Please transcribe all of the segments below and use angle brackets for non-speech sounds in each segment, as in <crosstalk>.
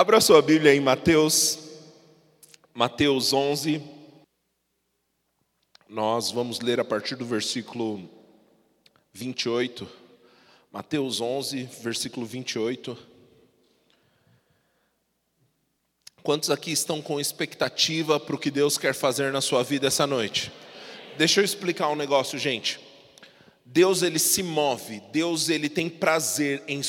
Abra sua Bíblia em Mateus, Mateus 11. Nós vamos ler a partir do versículo 28. Mateus 11, versículo 28. Quantos aqui estão com expectativa para o que Deus quer fazer na sua vida essa noite? Deixa eu explicar um negócio, gente. Deus ele se move, Deus ele tem prazer em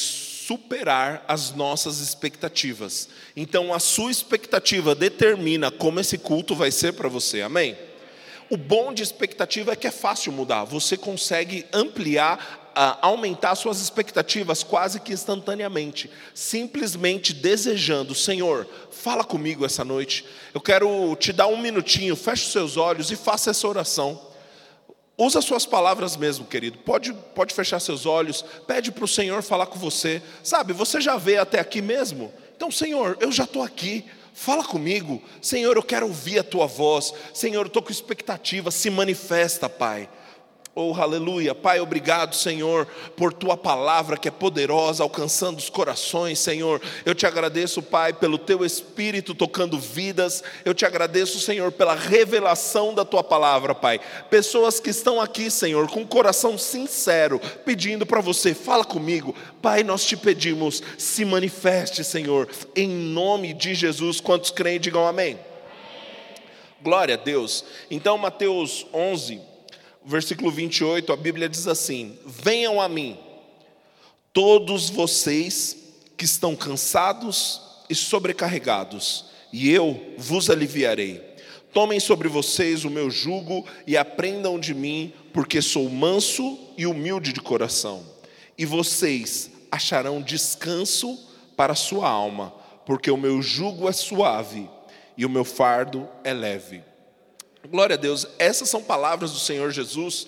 superar as nossas expectativas. Então a sua expectativa determina como esse culto vai ser para você. Amém? O bom de expectativa é que é fácil mudar. Você consegue ampliar aumentar suas expectativas quase que instantaneamente, simplesmente desejando, Senhor, fala comigo essa noite. Eu quero te dar um minutinho, feche os seus olhos e faça essa oração. Usa suas palavras mesmo, querido. Pode, pode fechar seus olhos, pede para o Senhor falar com você. Sabe, você já veio até aqui mesmo? Então, Senhor, eu já estou aqui. Fala comigo, Senhor, eu quero ouvir a tua voz. Senhor, eu estou com expectativa, se manifesta, Pai. Oh, aleluia. Pai, obrigado, Senhor, por tua palavra que é poderosa, alcançando os corações, Senhor. Eu te agradeço, Pai, pelo teu espírito tocando vidas. Eu te agradeço, Senhor, pela revelação da tua palavra, Pai. Pessoas que estão aqui, Senhor, com coração sincero, pedindo para você, fala comigo. Pai, nós te pedimos, se manifeste, Senhor, em nome de Jesus. Quantos creem, digam amém. Glória a Deus. Então, Mateus 11 versículo 28, a Bíblia diz assim: Venham a mim, todos vocês que estão cansados e sobrecarregados, e eu vos aliviarei. Tomem sobre vocês o meu jugo e aprendam de mim, porque sou manso e humilde de coração. E vocês acharão descanso para a sua alma, porque o meu jugo é suave e o meu fardo é leve. Glória a Deus, essas são palavras do Senhor Jesus.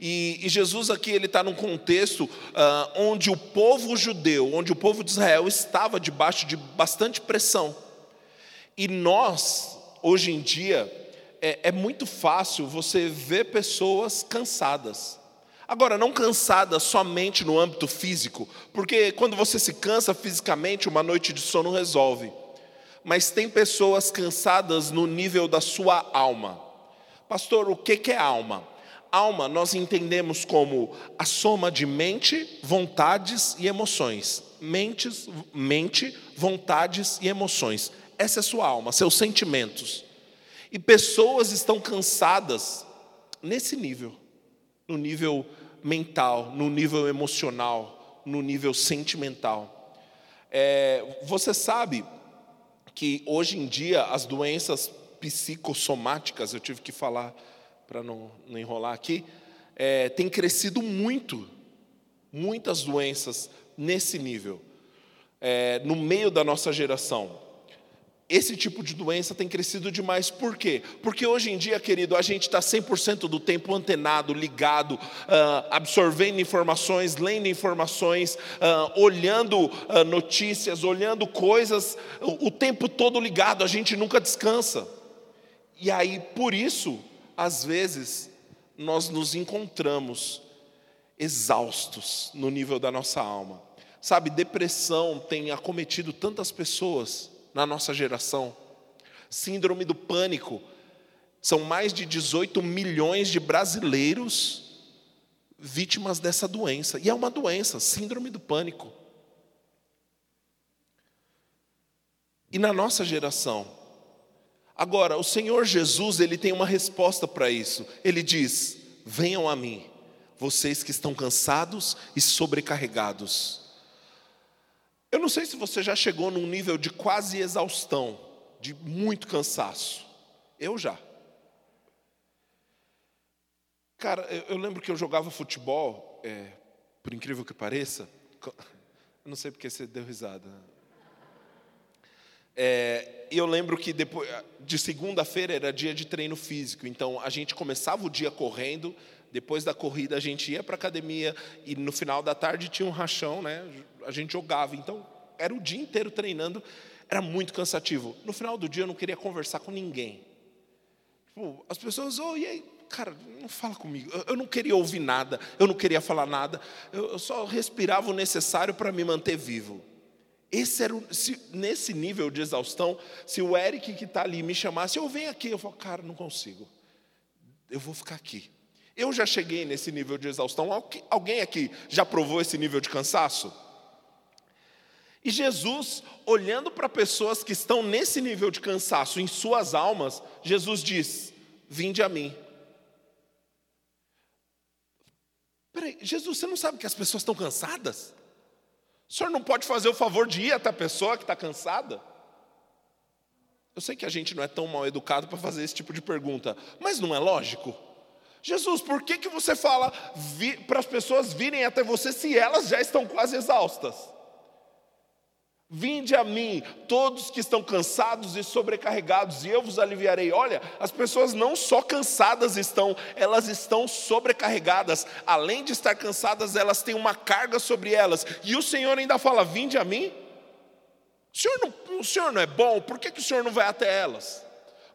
E, e Jesus aqui ele está num contexto uh, onde o povo judeu, onde o povo de Israel estava debaixo de bastante pressão. E nós, hoje em dia, é, é muito fácil você ver pessoas cansadas. Agora, não cansadas somente no âmbito físico, porque quando você se cansa fisicamente, uma noite de sono resolve. Mas tem pessoas cansadas no nível da sua alma. Pastor, o que é alma? Alma nós entendemos como a soma de mente, vontades e emoções. Mentes, mente, vontades e emoções. Essa é sua alma, seus sentimentos. E pessoas estão cansadas nesse nível, no nível mental, no nível emocional, no nível sentimental. É, você sabe que hoje em dia as doenças psicossomáticas, eu tive que falar para não, não, enrolar aqui, é, tem crescido muito, muitas doenças nesse nível, é, no meio da nossa geração. Esse tipo de doença tem crescido demais. Por quê? Porque hoje em dia, querido, a gente está 100% do tempo antenado, ligado, uh, absorvendo informações, lendo informações, uh, olhando uh, notícias, olhando coisas, o, o tempo todo ligado, a gente nunca descansa. E aí, por isso, às vezes, nós nos encontramos exaustos no nível da nossa alma. Sabe, depressão tem acometido tantas pessoas na nossa geração. Síndrome do pânico. São mais de 18 milhões de brasileiros vítimas dessa doença. E é uma doença, síndrome do pânico. E na nossa geração, Agora, o Senhor Jesus, ele tem uma resposta para isso. Ele diz: "Venham a mim, vocês que estão cansados e sobrecarregados". Eu não sei se você já chegou num nível de quase exaustão, de muito cansaço. Eu já. Cara, eu, lembro que eu jogava futebol, é, por incrível que pareça. <laughs> Eu não sei porque você deu risada. É, eu lembro que depois de segunda-feira era dia de treino físico, então a gente começava o dia correndo, depois da corrida a gente ia para a academia e no final da tarde tinha um rachão, né? A gente jogava, então era o dia inteiro treinando, era muito cansativo. No final do dia eu não queria conversar com ninguém. Tipo, as pessoas, oh, e aí, cara, não fala comigo. Eu não queria ouvir nada, eu não queria falar nada, eu só respirava o necessário para me manter vivo. Esse era o, se, nesse nível de exaustão, se o Eric que está ali me chamasse, eu venho aqui, eu falo, cara, não consigo. Eu vou ficar aqui. Eu já cheguei nesse nível de exaustão. Alguém aqui já provou esse nível de cansaço? E Jesus, olhando para pessoas que estão nesse nível de cansaço em suas almas, Jesus diz: Vinde a mim. Peraí, Jesus, você não sabe que as pessoas estão cansadas? O senhor não pode fazer o favor de ir até a pessoa que está cansada? Eu sei que a gente não é tão mal educado para fazer esse tipo de pergunta, mas não é lógico? Jesus, por que, que você fala para as pessoas virem até você se elas já estão quase exaustas? Vinde a mim, todos que estão cansados e sobrecarregados, e eu vos aliviarei. Olha, as pessoas não só cansadas estão, elas estão sobrecarregadas. Além de estar cansadas, elas têm uma carga sobre elas. E o Senhor ainda fala: Vinde a mim. O Senhor não, o senhor não é bom, por que, que o Senhor não vai até elas?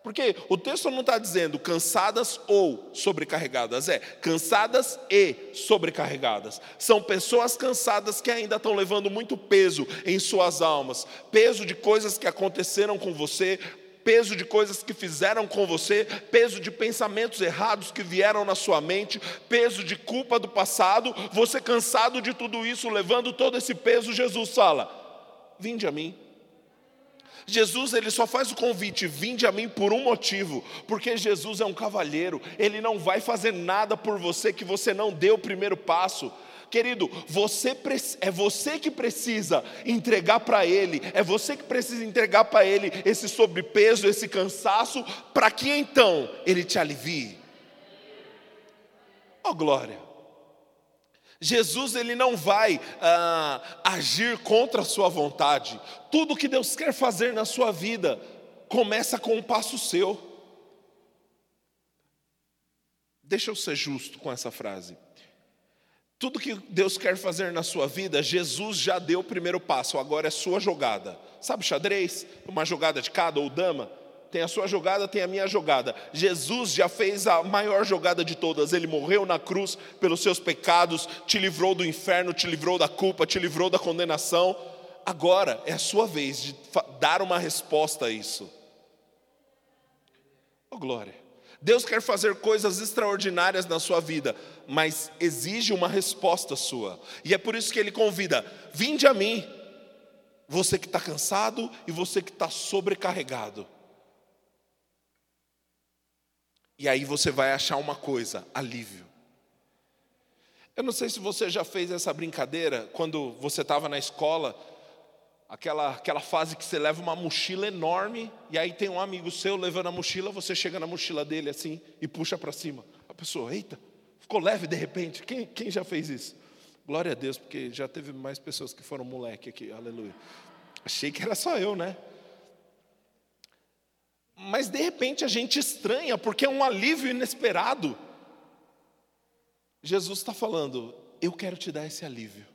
Porque o texto não está dizendo cansadas ou sobrecarregadas, é cansadas e sobrecarregadas. São pessoas cansadas que ainda estão levando muito peso em suas almas peso de coisas que aconteceram com você, peso de coisas que fizeram com você, peso de pensamentos errados que vieram na sua mente, peso de culpa do passado. Você cansado de tudo isso, levando todo esse peso, Jesus fala: Vinde a mim Jesus ele só faz o convite, vinde a mim por um motivo, porque Jesus é um cavalheiro, ele não vai fazer nada por você que você não deu o primeiro passo. Querido, você é você que precisa entregar para Ele, é você que precisa entregar para Ele esse sobrepeso, esse cansaço, para que então Ele te alivie. Oh glória! Jesus ele não vai ah, agir contra a sua vontade. Tudo que Deus quer fazer na sua vida começa com um passo seu. Deixa eu ser justo com essa frase. Tudo que Deus quer fazer na sua vida, Jesus já deu o primeiro passo, agora é sua jogada. Sabe xadrez? Uma jogada de cada ou dama? Tem a sua jogada, tem a minha jogada. Jesus já fez a maior jogada de todas. Ele morreu na cruz pelos seus pecados, te livrou do inferno, te livrou da culpa, te livrou da condenação. Agora é a sua vez de dar uma resposta a isso. Oh glória. Deus quer fazer coisas extraordinárias na sua vida, mas exige uma resposta sua. E é por isso que ele convida: vinde a mim, você que está cansado e você que está sobrecarregado. E aí você vai achar uma coisa: alívio. Eu não sei se você já fez essa brincadeira quando você estava na escola, aquela, aquela fase que você leva uma mochila enorme, e aí tem um amigo seu levando a mochila, você chega na mochila dele assim e puxa para cima. A pessoa, eita, ficou leve de repente. Quem, quem já fez isso? Glória a Deus, porque já teve mais pessoas que foram moleque aqui, aleluia. Achei que era só eu, né? Mas de repente a gente estranha, porque é um alívio inesperado. Jesus está falando, eu quero te dar esse alívio.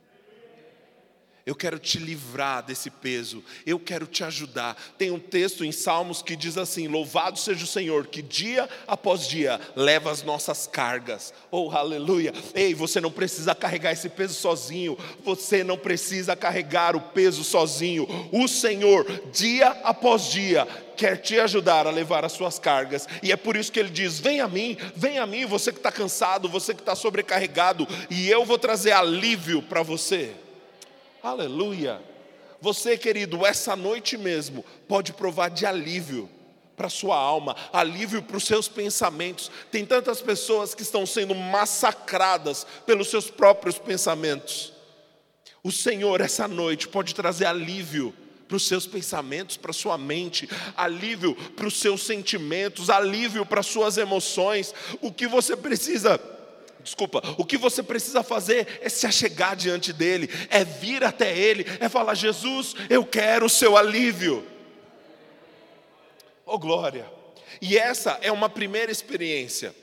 Eu quero te livrar desse peso, eu quero te ajudar. Tem um texto em Salmos que diz assim: Louvado seja o Senhor, que dia após dia leva as nossas cargas. Oh, aleluia! Ei, você não precisa carregar esse peso sozinho, você não precisa carregar o peso sozinho. O Senhor, dia após dia, quer te ajudar a levar as suas cargas, e é por isso que ele diz: Vem a mim, vem a mim, você que está cansado, você que está sobrecarregado, e eu vou trazer alívio para você. Aleluia. Você, querido, essa noite mesmo pode provar de alívio para sua alma, alívio para os seus pensamentos. Tem tantas pessoas que estão sendo massacradas pelos seus próprios pensamentos. O Senhor, essa noite, pode trazer alívio para os seus pensamentos, para a sua mente, alívio para os seus sentimentos, alívio para as suas emoções. O que você precisa desculpa, o que você precisa fazer é se achegar diante dele, é vir até ele, é falar: Jesus, eu quero o seu alívio. Oh glória! E essa é uma primeira experiência.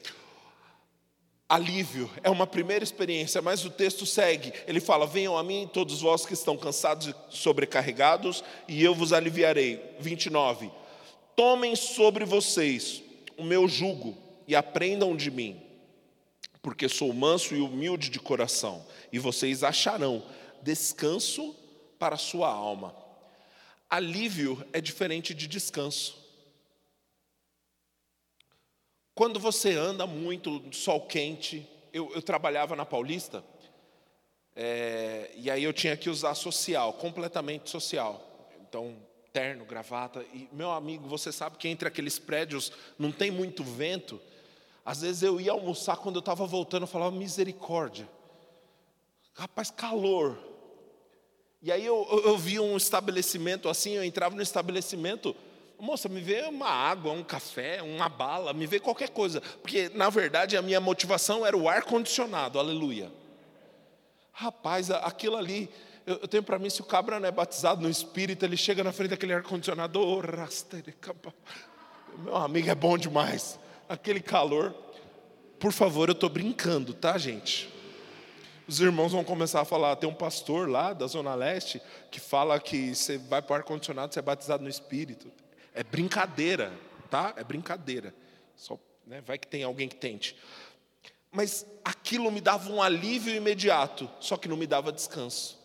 Alívio é uma primeira experiência, mas o texto segue. Ele fala: Venham a mim, todos vós que estão cansados e sobrecarregados, e eu vos aliviarei. 29. Tomem sobre vocês o meu jugo e aprendam de mim porque sou manso e humilde de coração, e vocês acharão descanso para a sua alma. Alívio é diferente de descanso. Quando você anda muito, sol quente, eu, eu trabalhava na Paulista, é, e aí eu tinha que usar social, completamente social. Então, terno, gravata. E, meu amigo, você sabe que entre aqueles prédios não tem muito vento. Às vezes eu ia almoçar, quando eu estava voltando, eu falava misericórdia. Rapaz, calor. E aí eu, eu, eu um estabelecimento assim, eu entrava no estabelecimento, moça, me vê uma água, um café, uma bala, me vê qualquer coisa. Porque, na verdade, a minha motivação era o ar-condicionado, aleluia. Rapaz, aquilo ali, eu, eu tenho para mim, se o cabra não é batizado no Espírito, ele chega na frente daquele ar-condicionado, oh, meu amigo, é bom demais. Aquele calor. Por favor, eu estou brincando, tá, gente? Os irmãos vão começar a falar. Tem um pastor lá da Zona Leste que fala que você vai para o ar-condicionado, você é batizado no Espírito. É brincadeira, tá? É brincadeira. Só, né, vai que tem alguém que tente. Mas aquilo me dava um alívio imediato, só que não me dava descanso.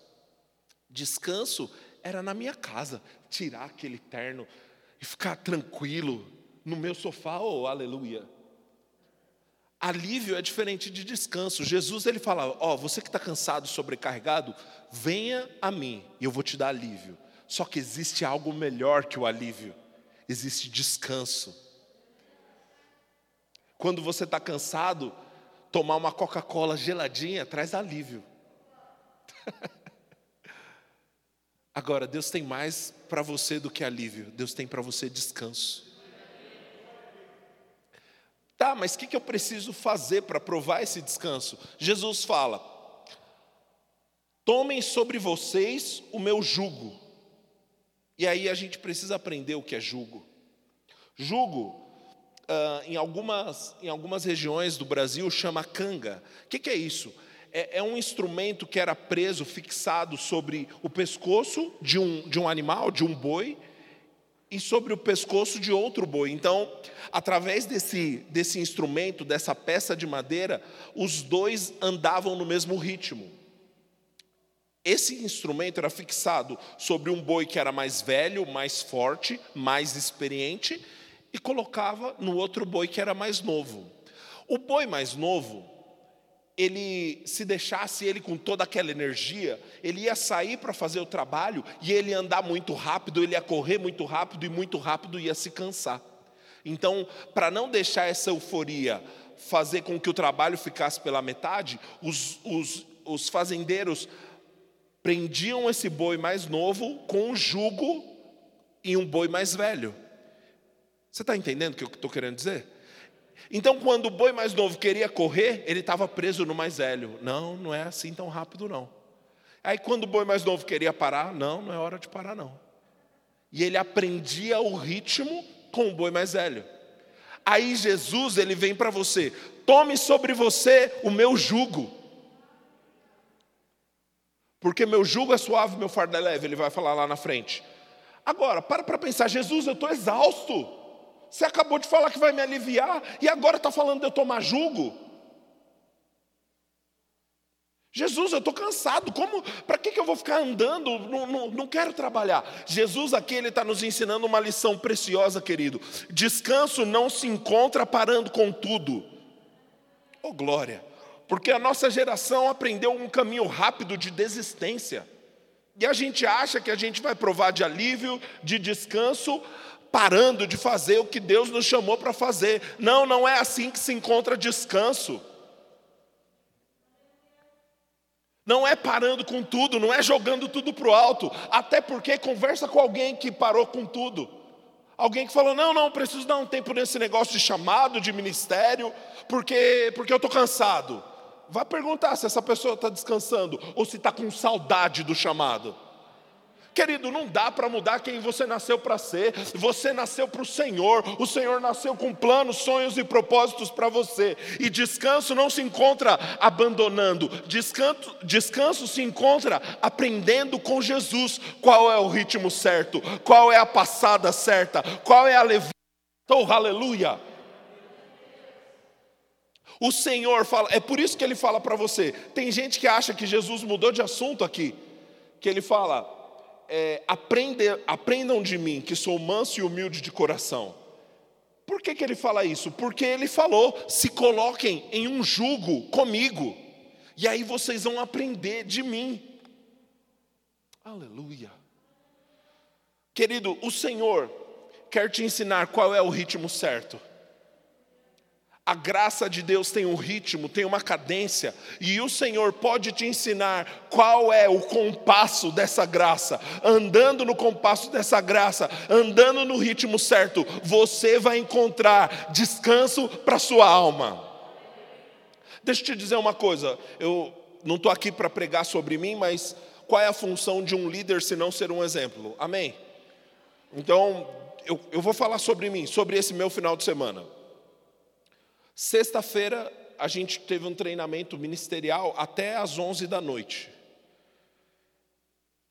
Descanso era na minha casa, tirar aquele terno e ficar tranquilo no meu sofá, oh, aleluia. Alívio é diferente de descanso. Jesus ele fala: Ó, oh, você que está cansado, sobrecarregado, venha a mim e eu vou te dar alívio. Só que existe algo melhor que o alívio: existe descanso. Quando você está cansado, tomar uma Coca-Cola geladinha traz alívio. <laughs> Agora, Deus tem mais para você do que alívio, Deus tem para você descanso. Tá, mas o que, que eu preciso fazer para provar esse descanso? Jesus fala: tomem sobre vocês o meu jugo. E aí a gente precisa aprender o que é jugo. Jugo uh, em, algumas, em algumas regiões do Brasil, chama canga. O que, que é isso? É, é, um instrumento que era preso, fixado sobre o pescoço de um, de um animal, de um boi, e sobre o pescoço de outro boi. Então, através desse, desse instrumento, dessa peça de madeira, os dois andavam no mesmo ritmo. Esse instrumento era fixado sobre um boi que era mais velho, mais forte, mais experiente, e colocava no outro boi que era mais novo. O boi mais novo, ele se deixasse ele com toda aquela energia, ele ia sair para fazer o trabalho e ele ia andar muito rápido, ele ia correr muito rápido e muito rápido ia se cansar. Então, para não deixar essa euforia fazer com que o trabalho ficasse pela metade, os, os, os fazendeiros prendiam esse boi mais novo com um jugo e um boi mais velho. Você está entendendo o que eu estou querendo dizer? Então, quando o boi mais novo queria correr, ele estava preso no mais velho. Não, não é assim tão rápido, não. Aí, quando o boi mais novo queria parar, não, não é hora de parar, não. E ele aprendia o ritmo com o boi mais velho. Aí Jesus, ele vem para você, tome sobre você o meu jugo. Porque meu jugo é suave, meu fardo é leve, ele vai falar lá na frente. Agora, para para pensar, Jesus, eu estou exausto. Você acabou de falar que vai me aliviar e agora está falando de eu tomar jugo? Jesus, eu estou cansado, como, para que, que eu vou ficar andando? Não, não, não quero trabalhar. Jesus aqui, ele está nos ensinando uma lição preciosa, querido. Descanso não se encontra parando com tudo. Oh glória! Porque a nossa geração aprendeu um caminho rápido de desistência. E a gente acha que a gente vai provar de alívio, de descanso, parando de fazer o que Deus nos chamou para fazer. Não, não é assim que se encontra descanso. Não é parando com tudo, não é jogando tudo para o alto, até porque conversa com alguém que parou com tudo. Alguém que falou: não, não, preciso dar um tempo nesse negócio de chamado, de ministério, porque, porque eu estou cansado. Vá perguntar se essa pessoa está descansando ou se está com saudade do chamado. Querido, não dá para mudar quem você nasceu para ser. Você nasceu para o Senhor. O Senhor nasceu com planos, sonhos e propósitos para você. E descanso não se encontra abandonando. Descanso, descanso se encontra aprendendo com Jesus qual é o ritmo certo, qual é a passada certa, qual é a levada. Oh, aleluia! O Senhor fala, é por isso que ele fala para você. Tem gente que acha que Jesus mudou de assunto aqui, que ele fala: é, aprende, aprendam de mim, que sou manso e humilde de coração. Por que, que ele fala isso? Porque ele falou: se coloquem em um jugo comigo, e aí vocês vão aprender de mim. Aleluia. Querido, o Senhor quer te ensinar qual é o ritmo certo. A graça de Deus tem um ritmo, tem uma cadência, e o Senhor pode te ensinar qual é o compasso dessa graça. Andando no compasso dessa graça, andando no ritmo certo, você vai encontrar descanso para sua alma. Deixa eu te dizer uma coisa, eu não estou aqui para pregar sobre mim, mas qual é a função de um líder se não ser um exemplo? Amém? Então, eu, eu vou falar sobre mim, sobre esse meu final de semana. Sexta-feira a gente teve um treinamento ministerial até às 11 da noite.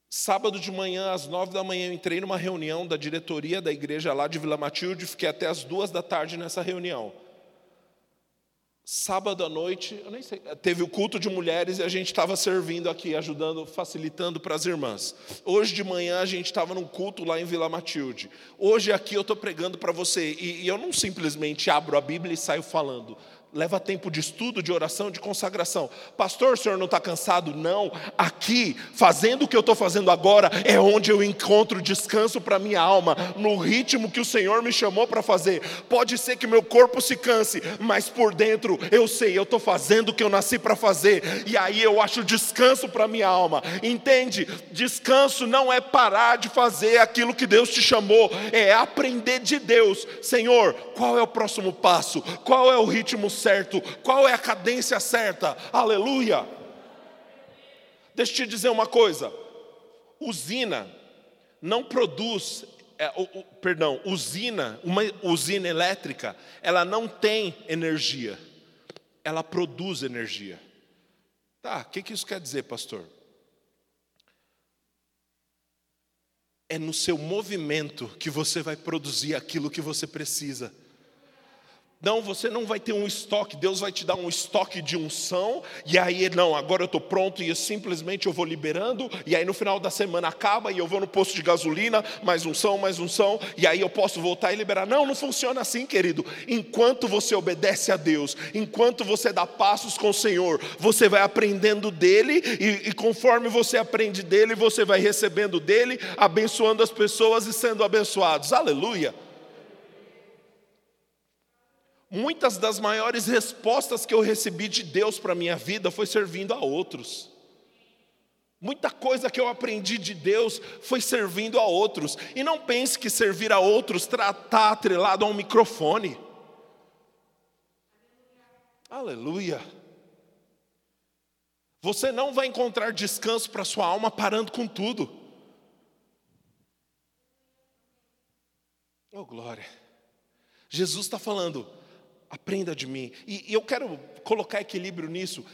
Sábado de manhã, às nove da manhã, eu entrei numa reunião da diretoria da igreja lá de Vila Matilde, fiquei até às duas da tarde nessa reunião. Sábado à noite, eu nem sei, teve o culto de mulheres e a gente estava servindo aqui, ajudando, facilitando para as irmãs. Hoje de manhã a gente estava num culto lá em Vila Matilde. Hoje aqui eu estou pregando para você e, e eu não simplesmente abro a Bíblia e saio falando leva tempo de estudo, de oração, de consagração. Pastor, o senhor não está cansado? Não. Aqui, fazendo o que eu estou fazendo agora, é onde eu encontro descanso para minha alma, no ritmo que o Senhor me chamou para fazer. Pode ser que meu corpo se canse, mas por dentro eu sei, eu estou fazendo o que eu nasci para fazer, e aí eu acho descanso para minha alma. Entende? Descanso não é parar de fazer aquilo que Deus te chamou, é aprender de Deus. Senhor, qual é o próximo passo? Qual é o ritmo certo, qual é a cadência certa. Aleluia. Deixa eu te dizer uma coisa: usina não produz, é, o, o, perdão, usina, uma usina elétrica, ela não tem energia, ela produz energia. Tá, o que, que isso quer dizer, pastor? É no seu movimento que você vai produzir aquilo que você precisa. Não, você não vai ter um estoque, Deus vai te dar um estoque de unção, e aí, não, agora eu estou pronto e eu simplesmente eu vou liberando, e aí no final da semana acaba e eu vou no posto de gasolina, mais unção, mais unção, e aí eu posso voltar e liberar. Não, não funciona assim, querido. Enquanto você obedece a Deus, enquanto você dá passos com o Senhor, você vai aprendendo dele, e, e conforme você aprende dele, você vai recebendo dele, abençoando as pessoas e sendo abençoados. Aleluia. Muitas das maiores respostas que eu recebi de Deus para a minha vida foi servindo a outros. Muita coisa que eu aprendi de Deus foi servindo a outros. E não pense que servir a outros está atrelado a um microfone. Aleluia. Você não vai encontrar descanso para sua alma parando com tudo. Oh, glória. Jesus está falando, Aprenda de mim. E, e eu quero colocar equilíbrio nisso.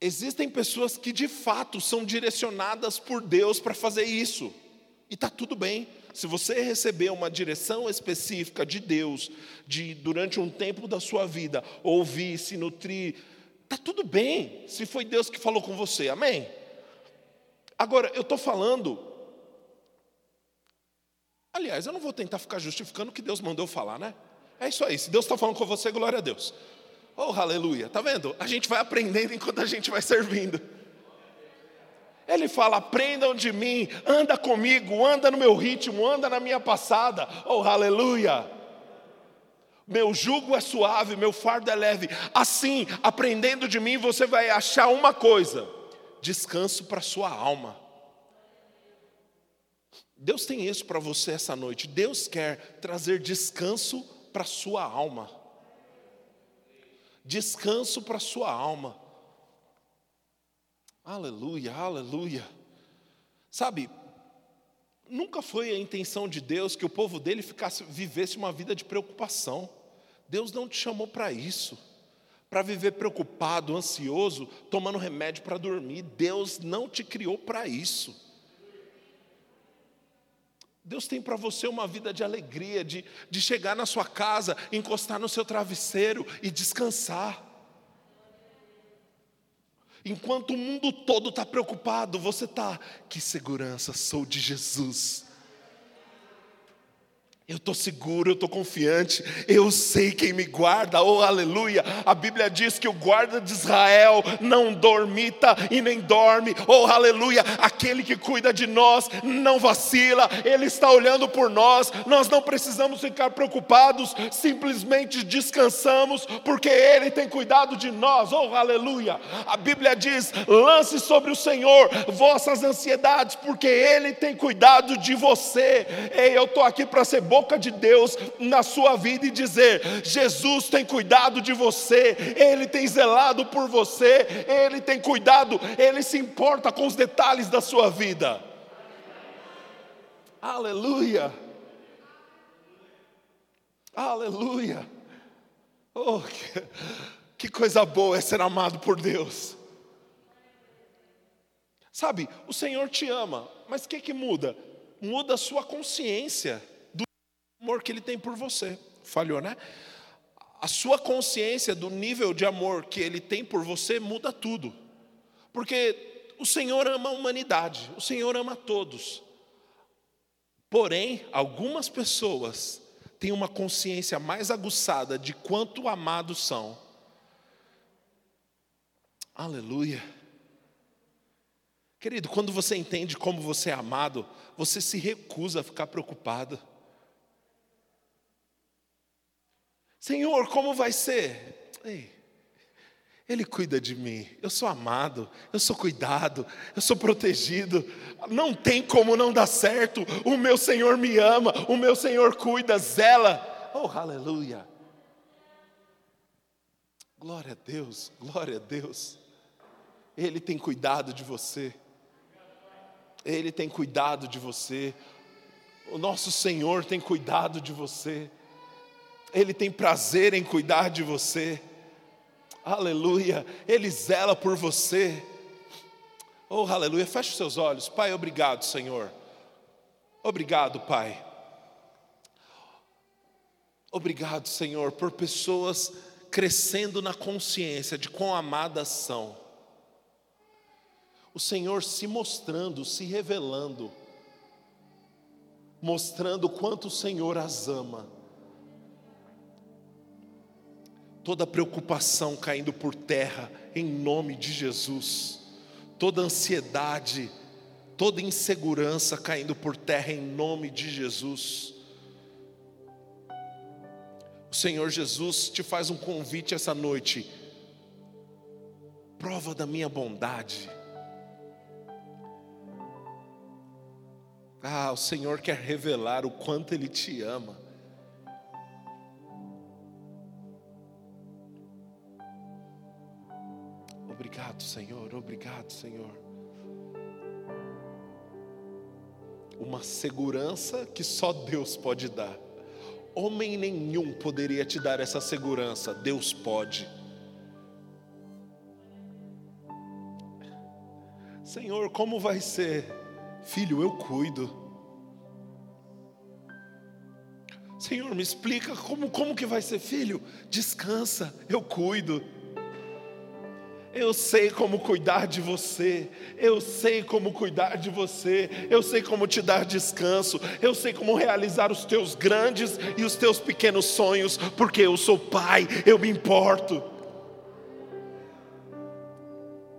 Existem pessoas que de fato são direcionadas por Deus para fazer isso. E está tudo bem. Se você receber uma direção específica de Deus, de durante um tempo da sua vida, ouvir, se nutrir, está tudo bem, se foi Deus que falou com você, amém? Agora, eu estou falando. Aliás, eu não vou tentar ficar justificando o que Deus mandou falar, né? É isso aí. Se Deus está falando com você, glória a Deus. Oh, aleluia. Tá vendo? A gente vai aprendendo enquanto a gente vai servindo. Ele fala: aprendam de mim, anda comigo, anda no meu ritmo, anda na minha passada. Oh, aleluia. Meu jugo é suave, meu fardo é leve. Assim, aprendendo de mim, você vai achar uma coisa: descanso para sua alma. Deus tem isso para você essa noite. Deus quer trazer descanso para sua alma. Descanso para a sua alma. Aleluia, aleluia. Sabe, nunca foi a intenção de Deus que o povo dele ficasse, vivesse uma vida de preocupação. Deus não te chamou para isso, para viver preocupado, ansioso, tomando remédio para dormir. Deus não te criou para isso. Deus tem para você uma vida de alegria, de, de chegar na sua casa, encostar no seu travesseiro e descansar. Enquanto o mundo todo está preocupado, você está, que segurança, sou de Jesus. Eu estou seguro, eu estou confiante, eu sei quem me guarda, oh aleluia. A Bíblia diz que o guarda de Israel não dormita e nem dorme, oh aleluia. Aquele que cuida de nós não vacila, ele está olhando por nós. Nós não precisamos ficar preocupados, simplesmente descansamos, porque ele tem cuidado de nós, oh aleluia. A Bíblia diz: lance sobre o Senhor vossas ansiedades, porque ele tem cuidado de você. Ei, eu estou aqui para ser boca de Deus na sua vida e dizer: Jesus tem cuidado de você, Ele tem zelado por você, Ele tem cuidado, Ele se importa com os detalhes da sua vida. Aleluia! Aleluia! Oh, que, que coisa boa é ser amado por Deus. Sabe, o Senhor te ama, mas o que, que muda? Muda a sua consciência amor que ele tem por você. Falhou, né? A sua consciência do nível de amor que ele tem por você muda tudo. Porque o Senhor ama a humanidade, o Senhor ama todos. Porém, algumas pessoas têm uma consciência mais aguçada de quanto amados são. Aleluia. Querido, quando você entende como você é amado, você se recusa a ficar preocupado. Senhor, como vai ser? Ei, Ele cuida de mim, eu sou amado, eu sou cuidado, eu sou protegido, não tem como não dar certo, o meu Senhor me ama, o meu Senhor cuida, zela, oh aleluia. Glória a Deus, glória a Deus, Ele tem cuidado de você, Ele tem cuidado de você, o nosso Senhor tem cuidado de você. Ele tem prazer em cuidar de você. Aleluia. Ele zela por você. Oh, aleluia. Feche os seus olhos. Pai, obrigado, Senhor. Obrigado, Pai. Obrigado, Senhor, por pessoas crescendo na consciência de quão amadas são. O Senhor se mostrando, se revelando, mostrando quanto o Senhor as ama toda preocupação caindo por terra, em nome de Jesus, toda ansiedade, toda insegurança caindo por terra, em nome de Jesus. O Senhor Jesus te faz um convite essa noite, prova da minha bondade. Ah, o Senhor quer revelar o quanto Ele te ama. Obrigado, Senhor, obrigado, Senhor. Uma segurança que só Deus pode dar. Homem nenhum poderia te dar essa segurança, Deus pode. Senhor, como vai ser? Filho, eu cuido. Senhor, me explica como, como que vai ser, filho? Descansa, eu cuido. Eu sei como cuidar de você, eu sei como cuidar de você, eu sei como te dar descanso, eu sei como realizar os teus grandes e os teus pequenos sonhos, porque eu sou pai, eu me importo.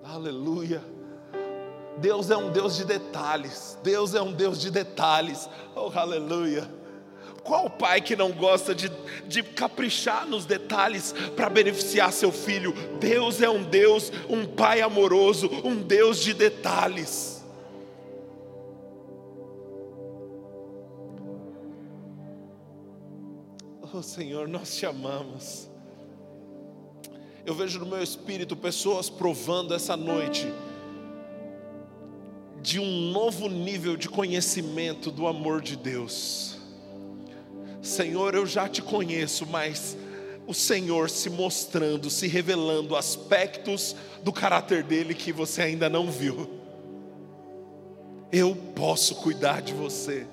Aleluia. Deus é um Deus de detalhes, Deus é um Deus de detalhes, oh aleluia. Qual pai que não gosta de, de caprichar nos detalhes para beneficiar seu filho? Deus é um Deus, um pai amoroso, um Deus de detalhes. Oh Senhor, nós te amamos. Eu vejo no meu espírito pessoas provando essa noite de um novo nível de conhecimento do amor de Deus. Senhor, eu já te conheço, mas o Senhor se mostrando, se revelando aspectos do caráter dele que você ainda não viu. Eu posso cuidar de você.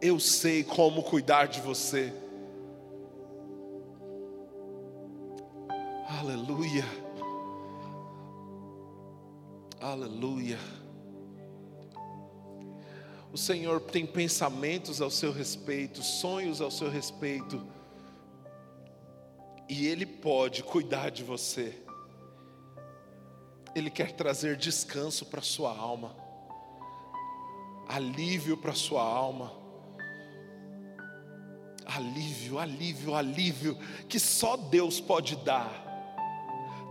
Eu sei como cuidar de você. Aleluia. Aleluia. O Senhor tem pensamentos ao seu respeito, sonhos ao seu respeito, e Ele pode cuidar de você. Ele quer trazer descanso para a sua alma, alívio para a sua alma. Alívio, alívio, alívio, que só Deus pode dar.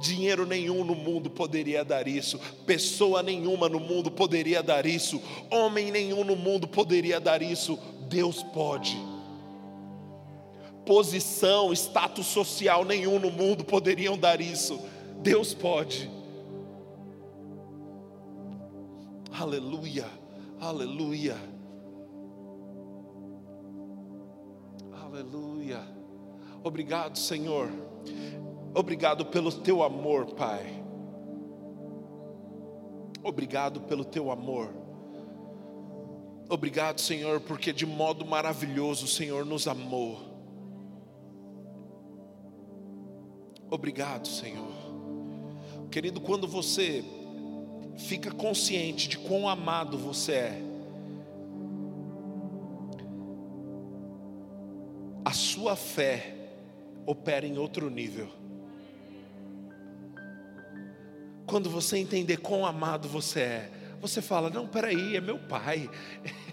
Dinheiro nenhum no mundo poderia dar isso, pessoa nenhuma no mundo poderia dar isso, homem nenhum no mundo poderia dar isso, Deus pode. Posição, status social nenhum no mundo poderiam dar isso, Deus pode. Aleluia, aleluia, aleluia. Obrigado, Senhor. Obrigado pelo teu amor, Pai. Obrigado pelo teu amor. Obrigado, Senhor, porque de modo maravilhoso o Senhor nos amou. Obrigado, Senhor. Querido, quando você fica consciente de quão amado você é, a sua fé opera em outro nível. Quando você entender quão amado você é, você fala: não, peraí, é meu pai.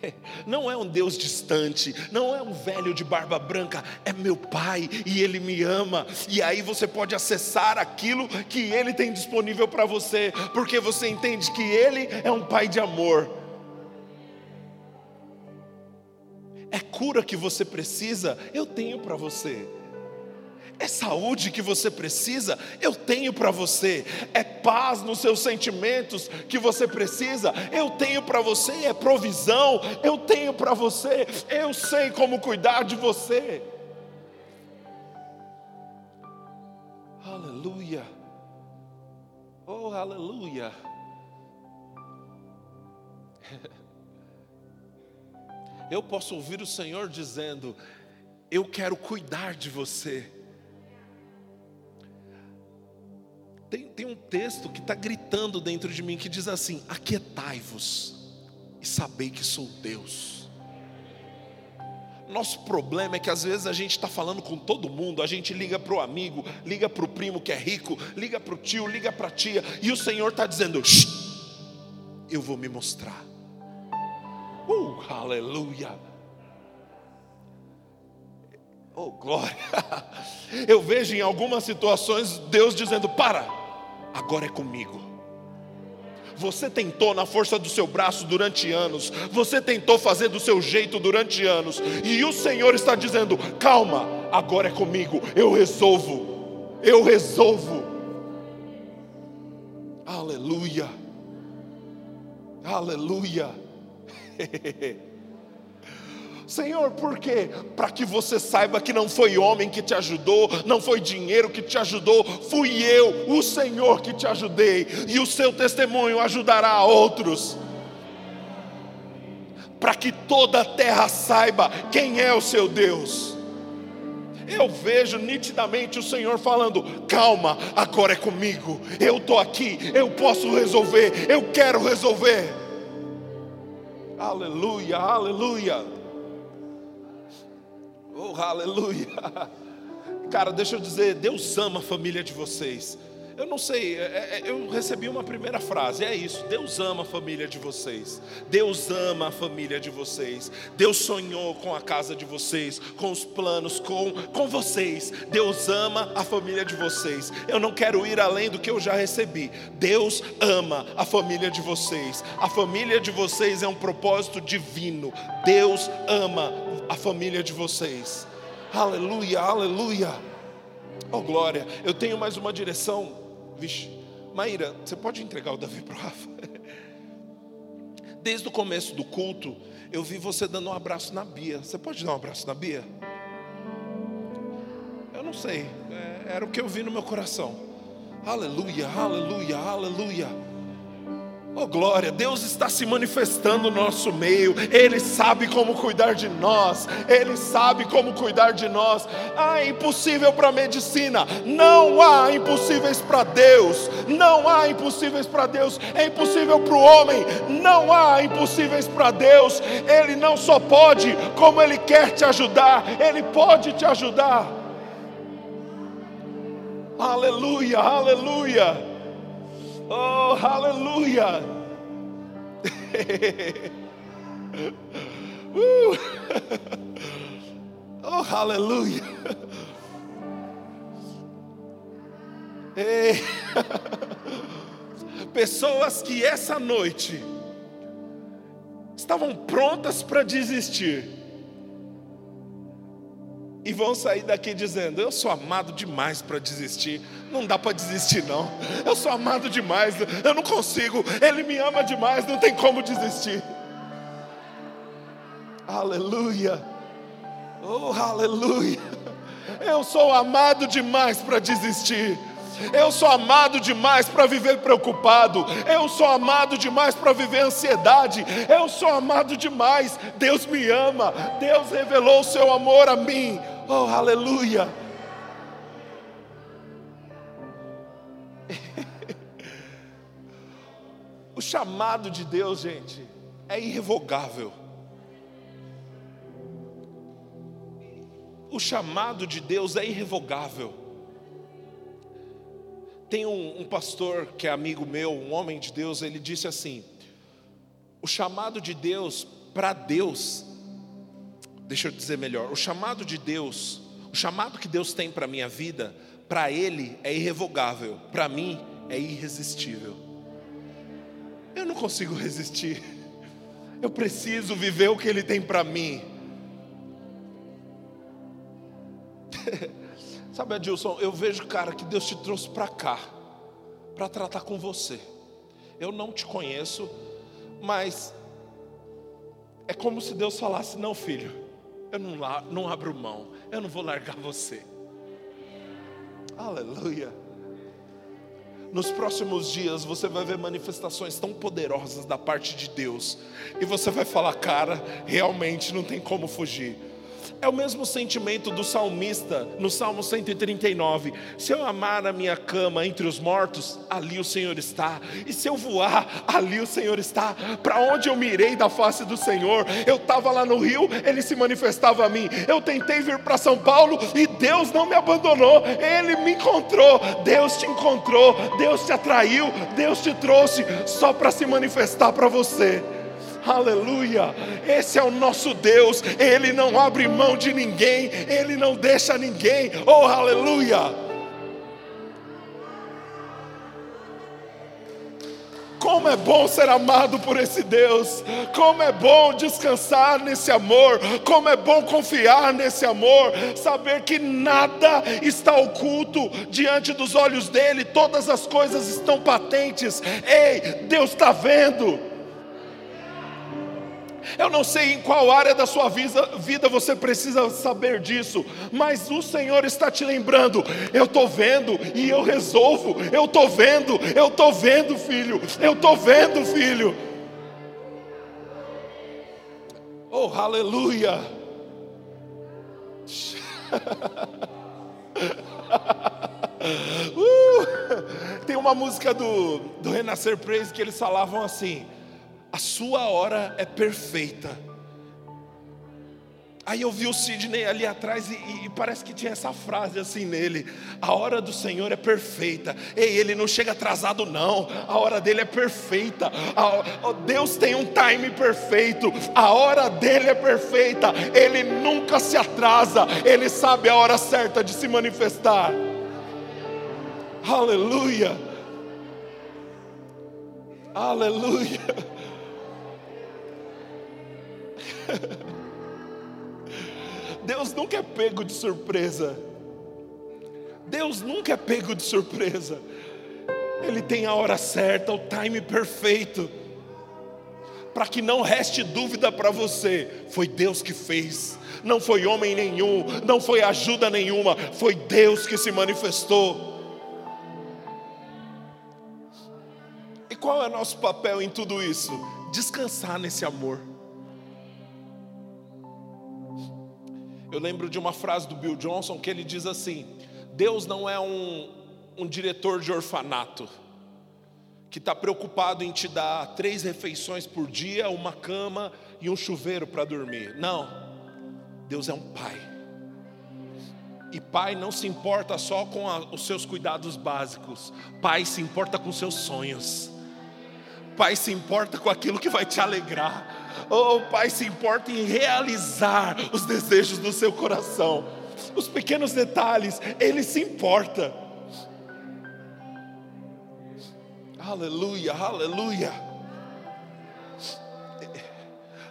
<laughs> Não é um Deus distante, não é um velho de barba branca, é meu pai e ele me ama. E aí você pode acessar aquilo que ele tem disponível para você, porque você entende que ele é um pai de amor. É cura que você precisa, eu tenho para você. É saúde que você precisa, eu tenho para você. É paz nos seus sentimentos que você precisa, eu tenho para você. É provisão, eu tenho para você. Eu sei como cuidar de você. Aleluia. Oh, aleluia. <laughs> Eu posso ouvir o Senhor dizendo: Eu quero cuidar de você. Tem, tem um texto que está gritando dentro de mim que diz assim: Aquietai-vos e sabei que sou Deus. Nosso problema é que às vezes a gente está falando com todo mundo, a gente liga para o amigo, liga para o primo que é rico, liga para o tio, liga para a tia, e o Senhor está dizendo: Eu vou me mostrar. Uh, aleluia. Oh, glória. <laughs> Eu vejo em algumas situações Deus dizendo: Para, agora é comigo. Você tentou na força do seu braço durante anos, você tentou fazer do seu jeito durante anos, e o Senhor está dizendo: calma, agora é comigo, eu resolvo, eu resolvo. Aleluia, aleluia. <laughs> Senhor, por quê? Para que você saiba que não foi homem que te ajudou, não foi dinheiro que te ajudou, fui eu, o Senhor que te ajudei, e o seu testemunho ajudará a outros. Para que toda a terra saiba quem é o seu Deus. Eu vejo nitidamente o Senhor falando: calma, agora é comigo, eu estou aqui, eu posso resolver, eu quero resolver. Aleluia, aleluia. Oh, aleluia. <laughs> Cara, deixa eu dizer, Deus ama a família de vocês. Eu não sei, é, é, eu recebi uma primeira frase, é isso. Deus ama a família de vocês. Deus ama a família de vocês. Deus sonhou com a casa de vocês, com os planos, com, com vocês. Deus ama a família de vocês. Eu não quero ir além do que eu já recebi. Deus ama a família de vocês. A família de vocês é um propósito divino. Deus ama a família de vocês. Aleluia, aleluia. Oh glória, eu tenho mais uma direção Vixe, Maíra, você pode entregar o Davi para o Rafa? Desde o começo do culto, eu vi você dando um abraço na Bia. Você pode dar um abraço na Bia? Eu não sei, é, era o que eu vi no meu coração. Aleluia, aleluia, aleluia. Oh glória, Deus está se manifestando no nosso meio, Ele sabe como cuidar de nós, Ele sabe como cuidar de nós. Ah, impossível para a medicina, não há impossíveis para Deus, não há impossíveis para Deus, é impossível para o homem, não há impossíveis para Deus, Ele não só pode, como Ele quer te ajudar, Ele pode te ajudar. Aleluia, aleluia. Oh, aleluia! uh. <laughs> <laughs> Oh, aleluia! <laughs> Ei. Pessoas que essa noite estavam prontas para desistir e vão sair daqui dizendo: Eu sou amado demais para desistir. Não dá para desistir, não. Eu sou amado demais, eu não consigo. Ele me ama demais, não tem como desistir. Aleluia. Oh, aleluia. Eu sou amado demais para desistir. Eu sou amado demais para viver preocupado. Eu sou amado demais para viver ansiedade. Eu sou amado demais. Deus me ama. Deus revelou o seu amor a mim. Oh, aleluia! <laughs> o chamado de Deus, gente, é irrevogável. O chamado de Deus é irrevogável. Tem um, um, pastor que é amigo meu, um homem de Deus, ele disse assim: o chamado de Deus para Deus deixa eu dizer melhor, o chamado de Deus, o chamado que Deus tem para a minha vida, para Ele é irrevogável, para mim é irresistível. Eu não consigo resistir, eu preciso viver o que Ele tem para mim. <laughs> Sabe, Adilson, eu vejo, cara, que Deus te trouxe para cá, para tratar com você. Eu não te conheço, mas é como se Deus falasse: não, filho, eu não, não abro mão, eu não vou largar você. Aleluia. Nos próximos dias você vai ver manifestações tão poderosas da parte de Deus, e você vai falar, cara, realmente não tem como fugir. É o mesmo sentimento do salmista no Salmo 139. Se eu amar a minha cama entre os mortos, ali o Senhor está. E se eu voar, ali o Senhor está. Para onde eu mirei da face do Senhor? Eu estava lá no Rio, ele se manifestava a mim. Eu tentei vir para São Paulo e Deus não me abandonou. Ele me encontrou. Deus te encontrou. Deus te atraiu. Deus te trouxe só para se manifestar para você. Aleluia! Esse é o nosso Deus, Ele não abre mão de ninguém, Ele não deixa ninguém, oh aleluia! Como é bom ser amado por esse Deus, como é bom descansar nesse amor, como é bom confiar nesse amor, saber que nada está oculto diante dos olhos dEle, todas as coisas estão patentes. Ei, Deus está vendo. Eu não sei em qual área da sua vida você precisa saber disso, mas o Senhor está te lembrando. Eu estou vendo e eu resolvo. Eu estou vendo, eu estou vendo, filho. Eu estou vendo, filho. Oh, aleluia. <laughs> uh, tem uma música do, do Renascer Praise que eles falavam assim a sua hora é perfeita. Aí eu vi o Sidney ali atrás e, e, parece que tinha essa frase assim nele: a hora do Senhor é perfeita. Ei, ele não chega atrasado, não. A hora dele é perfeita. A, Deus tem um time perfeito. A hora dele é perfeita. Ele nunca se atrasa. Ele sabe a hora certa de se manifestar. Aleluia. Aleluia. <laughs> Deus nunca é pego de surpresa. Deus nunca é pego de surpresa. Ele tem a hora certa, o time perfeito. Para que não reste dúvida para você, foi Deus que fez, não foi homem nenhum, não foi ajuda nenhuma, foi Deus que se manifestou. qual é o nosso papel em tudo isso? Descansar nesse amor. Eu lembro de uma frase do Bill Johnson que ele diz assim: Deus não é um, um diretor de orfanato que está preocupado em te dar três refeições por dia, uma cama e um chuveiro para dormir. Não, Deus é um pai. E pai não se importa só com a, os seus cuidados básicos, pai se importa com seus sonhos. Pai se importa com aquilo que vai te alegrar. Oh, Pai se importa em realizar os desejos do seu coração. Os pequenos detalhes, Ele se importa. Aleluia, aleluia.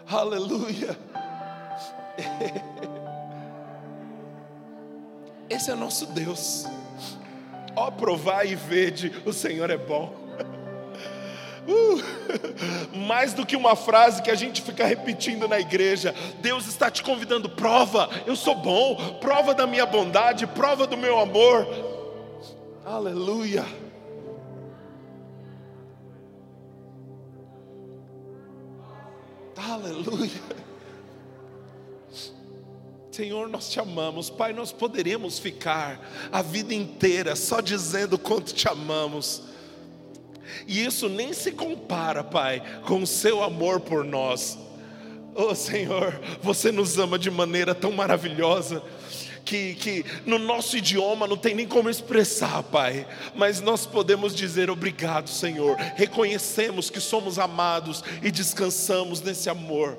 Aleluia. Esse é nosso Deus. Ó, oh, provai e vede, o Senhor é bom. Uh, <laughs> mais do que uma frase que a gente fica repetindo na igreja, Deus está te convidando, prova, eu sou bom, prova da minha bondade, prova do meu amor. Aleluia. Aleluia. Senhor, nós te amamos. Pai, nós poderemos ficar a vida inteira só dizendo quanto te amamos. E isso nem se compara, Pai, com o seu amor por nós. Oh Senhor, você nos ama de maneira tão maravilhosa. Que, que, no nosso idioma não tem nem como expressar, Pai, mas nós podemos dizer obrigado, Senhor. Reconhecemos que somos amados e descansamos nesse amor.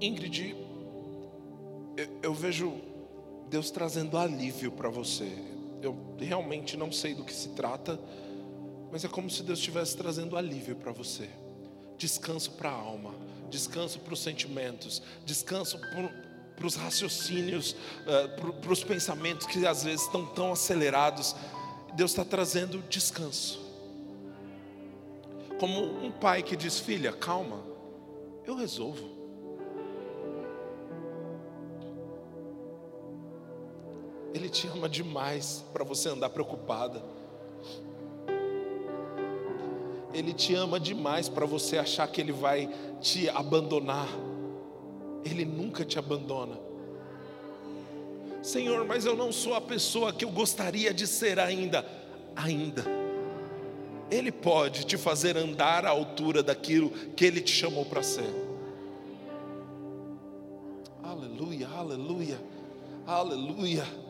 Ingrid, eu, eu vejo Deus trazendo alívio para você. Eu realmente não sei do que se trata, mas é como se Deus estivesse trazendo alívio para você. Descanso para a alma, descanso para os sentimentos, descanso para os raciocínios, uh, para os pensamentos que às vezes estão tão acelerados. Deus está trazendo descanso. Como um pai que diz: Filha, calma, eu resolvo. Ele te ama demais para você andar preocupada. Ele te ama demais para você achar que Ele vai te abandonar. Ele nunca te abandona. Senhor, mas eu não sou a pessoa que eu gostaria de ser ainda. Ainda. Ele pode te fazer andar à altura daquilo que Ele te chamou para ser. Aleluia, aleluia, aleluia.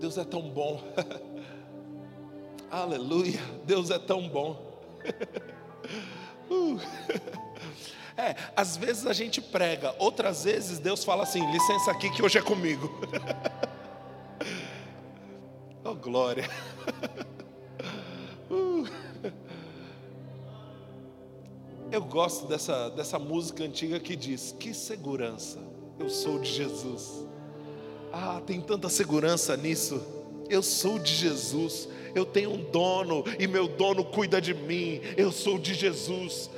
Deus é tão bom. <laughs> Aleluia, Deus é tão bom. <laughs> uh. <laughs> É, às vezes a gente prega, outras vezes Deus fala assim: licença aqui que hoje é comigo. oh, glória. Uh. Eu gosto dessa, dessa música antiga que diz: Que segurança, eu sou de Jesus. Ah, tem tanta segurança nisso. Eu sou de Jesus. Eu tenho um dono e meu dono cuida de mim. Eu sou de Jesus.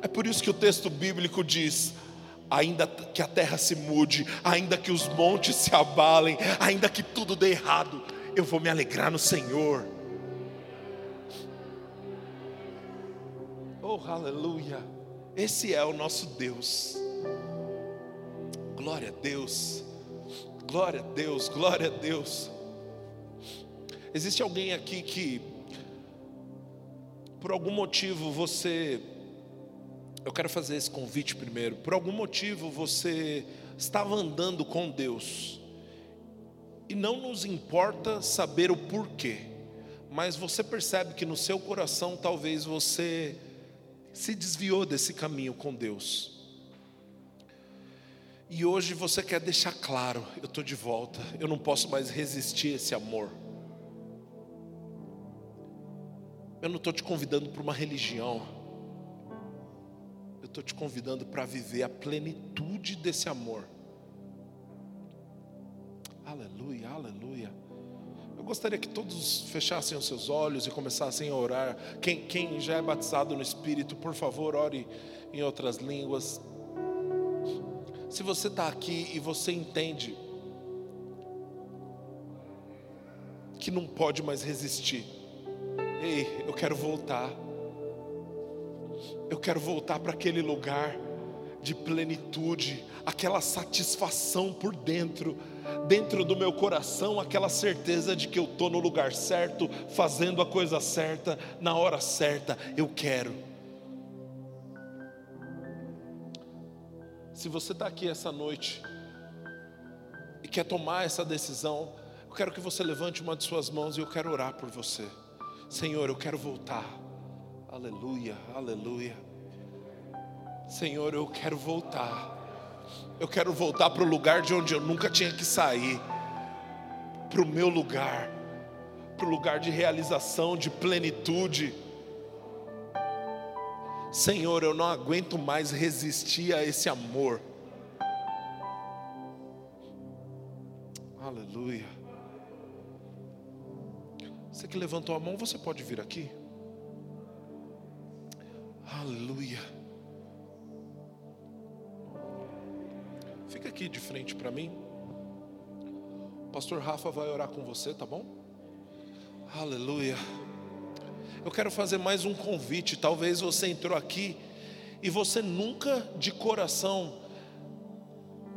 É por isso que o texto bíblico diz: ainda que a terra se mude, ainda que os montes se abalem, ainda que tudo dê errado, eu vou me alegrar no Senhor. Oh, aleluia! Esse é o nosso Deus. Glória a Deus, glória a Deus, glória a Deus. Existe alguém aqui que, por algum motivo, você. Eu quero fazer esse convite primeiro. Por algum motivo você estava andando com Deus, e não nos importa saber o porquê, mas você percebe que no seu coração talvez você se desviou desse caminho com Deus. E hoje você quer deixar claro: eu estou de volta, eu não posso mais resistir a esse amor. Eu não estou te convidando para uma religião, eu estou te convidando para viver a plenitude desse amor. Aleluia, aleluia. Eu gostaria que todos fechassem os seus olhos e começassem a orar. Quem, quem já é batizado no Espírito, por favor, ore em outras línguas. Se você está aqui e você entende que não pode mais resistir, ei, eu quero voltar. Eu quero voltar para aquele lugar de plenitude, aquela satisfação por dentro, dentro do meu coração, aquela certeza de que eu estou no lugar certo, fazendo a coisa certa, na hora certa. Eu quero. Se você está aqui essa noite e quer tomar essa decisão, eu quero que você levante uma de suas mãos e eu quero orar por você. Senhor, eu quero voltar. Aleluia, aleluia. Senhor, eu quero voltar. Eu quero voltar para o lugar de onde eu nunca tinha que sair, para o meu lugar, para o lugar de realização, de plenitude. Senhor, eu não aguento mais resistir a esse amor. Aleluia. Você que levantou a mão, você pode vir aqui. Aleluia. Fica aqui de frente para mim. O pastor Rafa vai orar com você, tá bom? Aleluia. Eu quero fazer mais um convite. Talvez você entrou aqui e você nunca de coração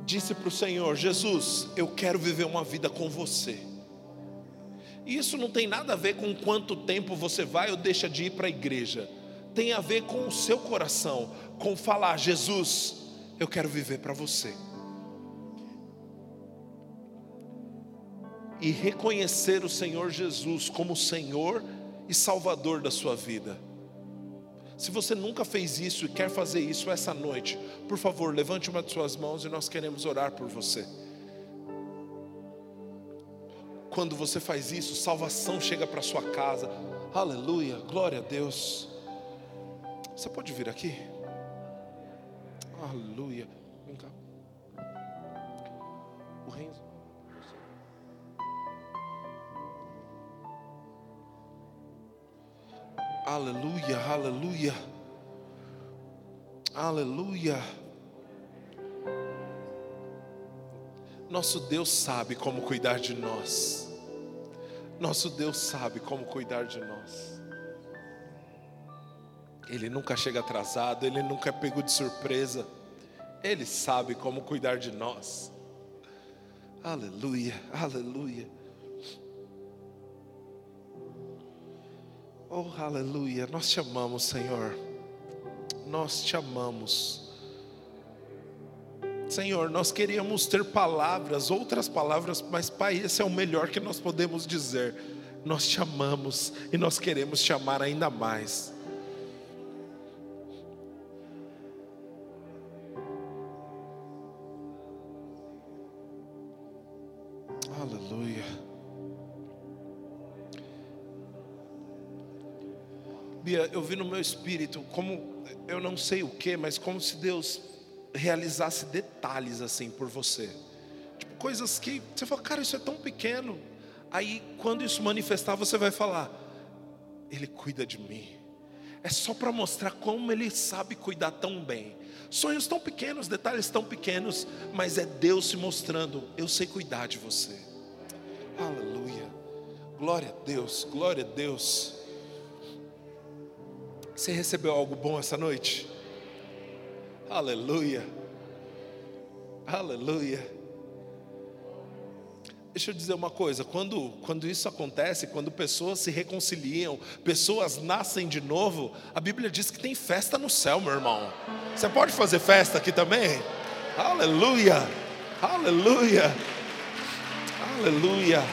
disse para o Senhor: Jesus, eu quero viver uma vida com você. E isso não tem nada a ver com quanto tempo você vai ou deixa de ir para a igreja. Tem a ver com o seu coração, com falar: Jesus, eu quero viver para você. e reconhecer o Senhor Jesus como Senhor e Salvador da sua vida. Se você nunca fez isso e quer fazer isso essa noite, por favor, levante uma de suas mãos e nós queremos orar por você. Quando você faz isso, salvação chega para sua casa. Aleluia, glória a Deus. Você pode vir aqui? Aleluia. Vem cá. O Renzo. Aleluia, aleluia. Aleluia. Nosso Deus sabe como cuidar de nós. Nosso Deus sabe como cuidar de nós. Ele nunca chega atrasado, ele nunca é pego de surpresa. Ele sabe como cuidar de nós. Aleluia, aleluia. Oh, aleluia. Nós te amamos, Senhor. Nós te amamos. Senhor, nós queríamos ter palavras, outras palavras, mas Pai, esse é o melhor que nós podemos dizer. Nós te amamos e nós queremos te amar ainda mais. Eu vi no meu espírito, como eu não sei o que, mas como se Deus realizasse detalhes assim por você. Tipo, coisas que você fala, cara, isso é tão pequeno. Aí, quando isso manifestar, você vai falar: Ele cuida de mim. É só para mostrar como Ele sabe cuidar tão bem. Sonhos tão pequenos, detalhes tão pequenos, mas é Deus se mostrando: Eu sei cuidar de você. Aleluia. Glória a Deus, glória a Deus. Você recebeu algo bom essa noite? Aleluia. Aleluia. Deixa eu dizer uma coisa: quando, quando isso acontece, quando pessoas se reconciliam, pessoas nascem de novo, a Bíblia diz que tem festa no céu, meu irmão. Você pode fazer festa aqui também? Aleluia, aleluia, aleluia.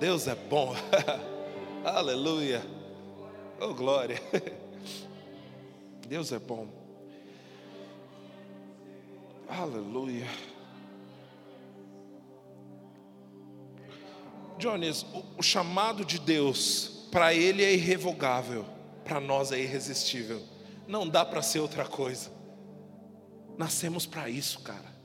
Deus é bom. <laughs> Aleluia. Oh, glória. <laughs> Deus é bom. Aleluia. Jones, o, chamado de Deus para ele é irrevogável, para nós é irresistível. Não dá para ser outra coisa. Nascemos para isso, cara.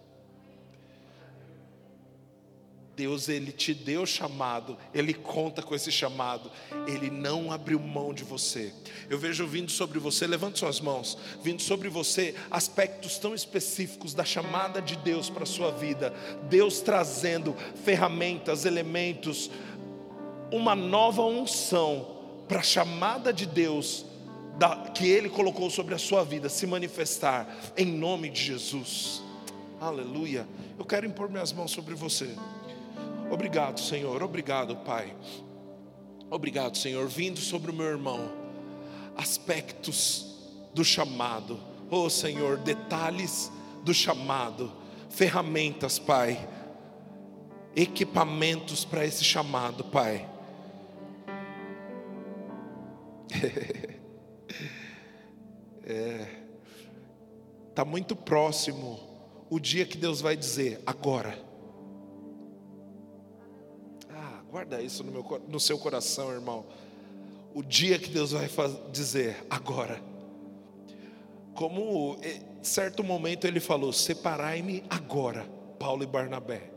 Deus ele te deu chamado, ele conta com esse chamado, ele não abriu mão de você. Eu vejo vindo sobre você, levante suas mãos, vindo sobre você aspectos tão específicos da chamada de Deus para a sua vida. Deus trazendo ferramentas, elementos, uma nova unção para a chamada de Deus da, que Ele colocou sobre a sua vida se manifestar em nome de Jesus. Aleluia. Eu quero impor minhas mãos sobre você. Obrigado, Senhor. Obrigado, Pai. Obrigado, Senhor. Vindo sobre o meu irmão, aspectos do chamado. Oh, Senhor, detalhes do chamado, ferramentas, Pai, equipamentos para esse chamado, Pai. <laughs> é, tá muito próximo o dia que Deus vai dizer agora. Guarda isso no, meu, no seu coração, irmão. O dia que Deus vai dizer, agora. Como em certo momento ele falou: Separai-me agora, Paulo e Barnabé.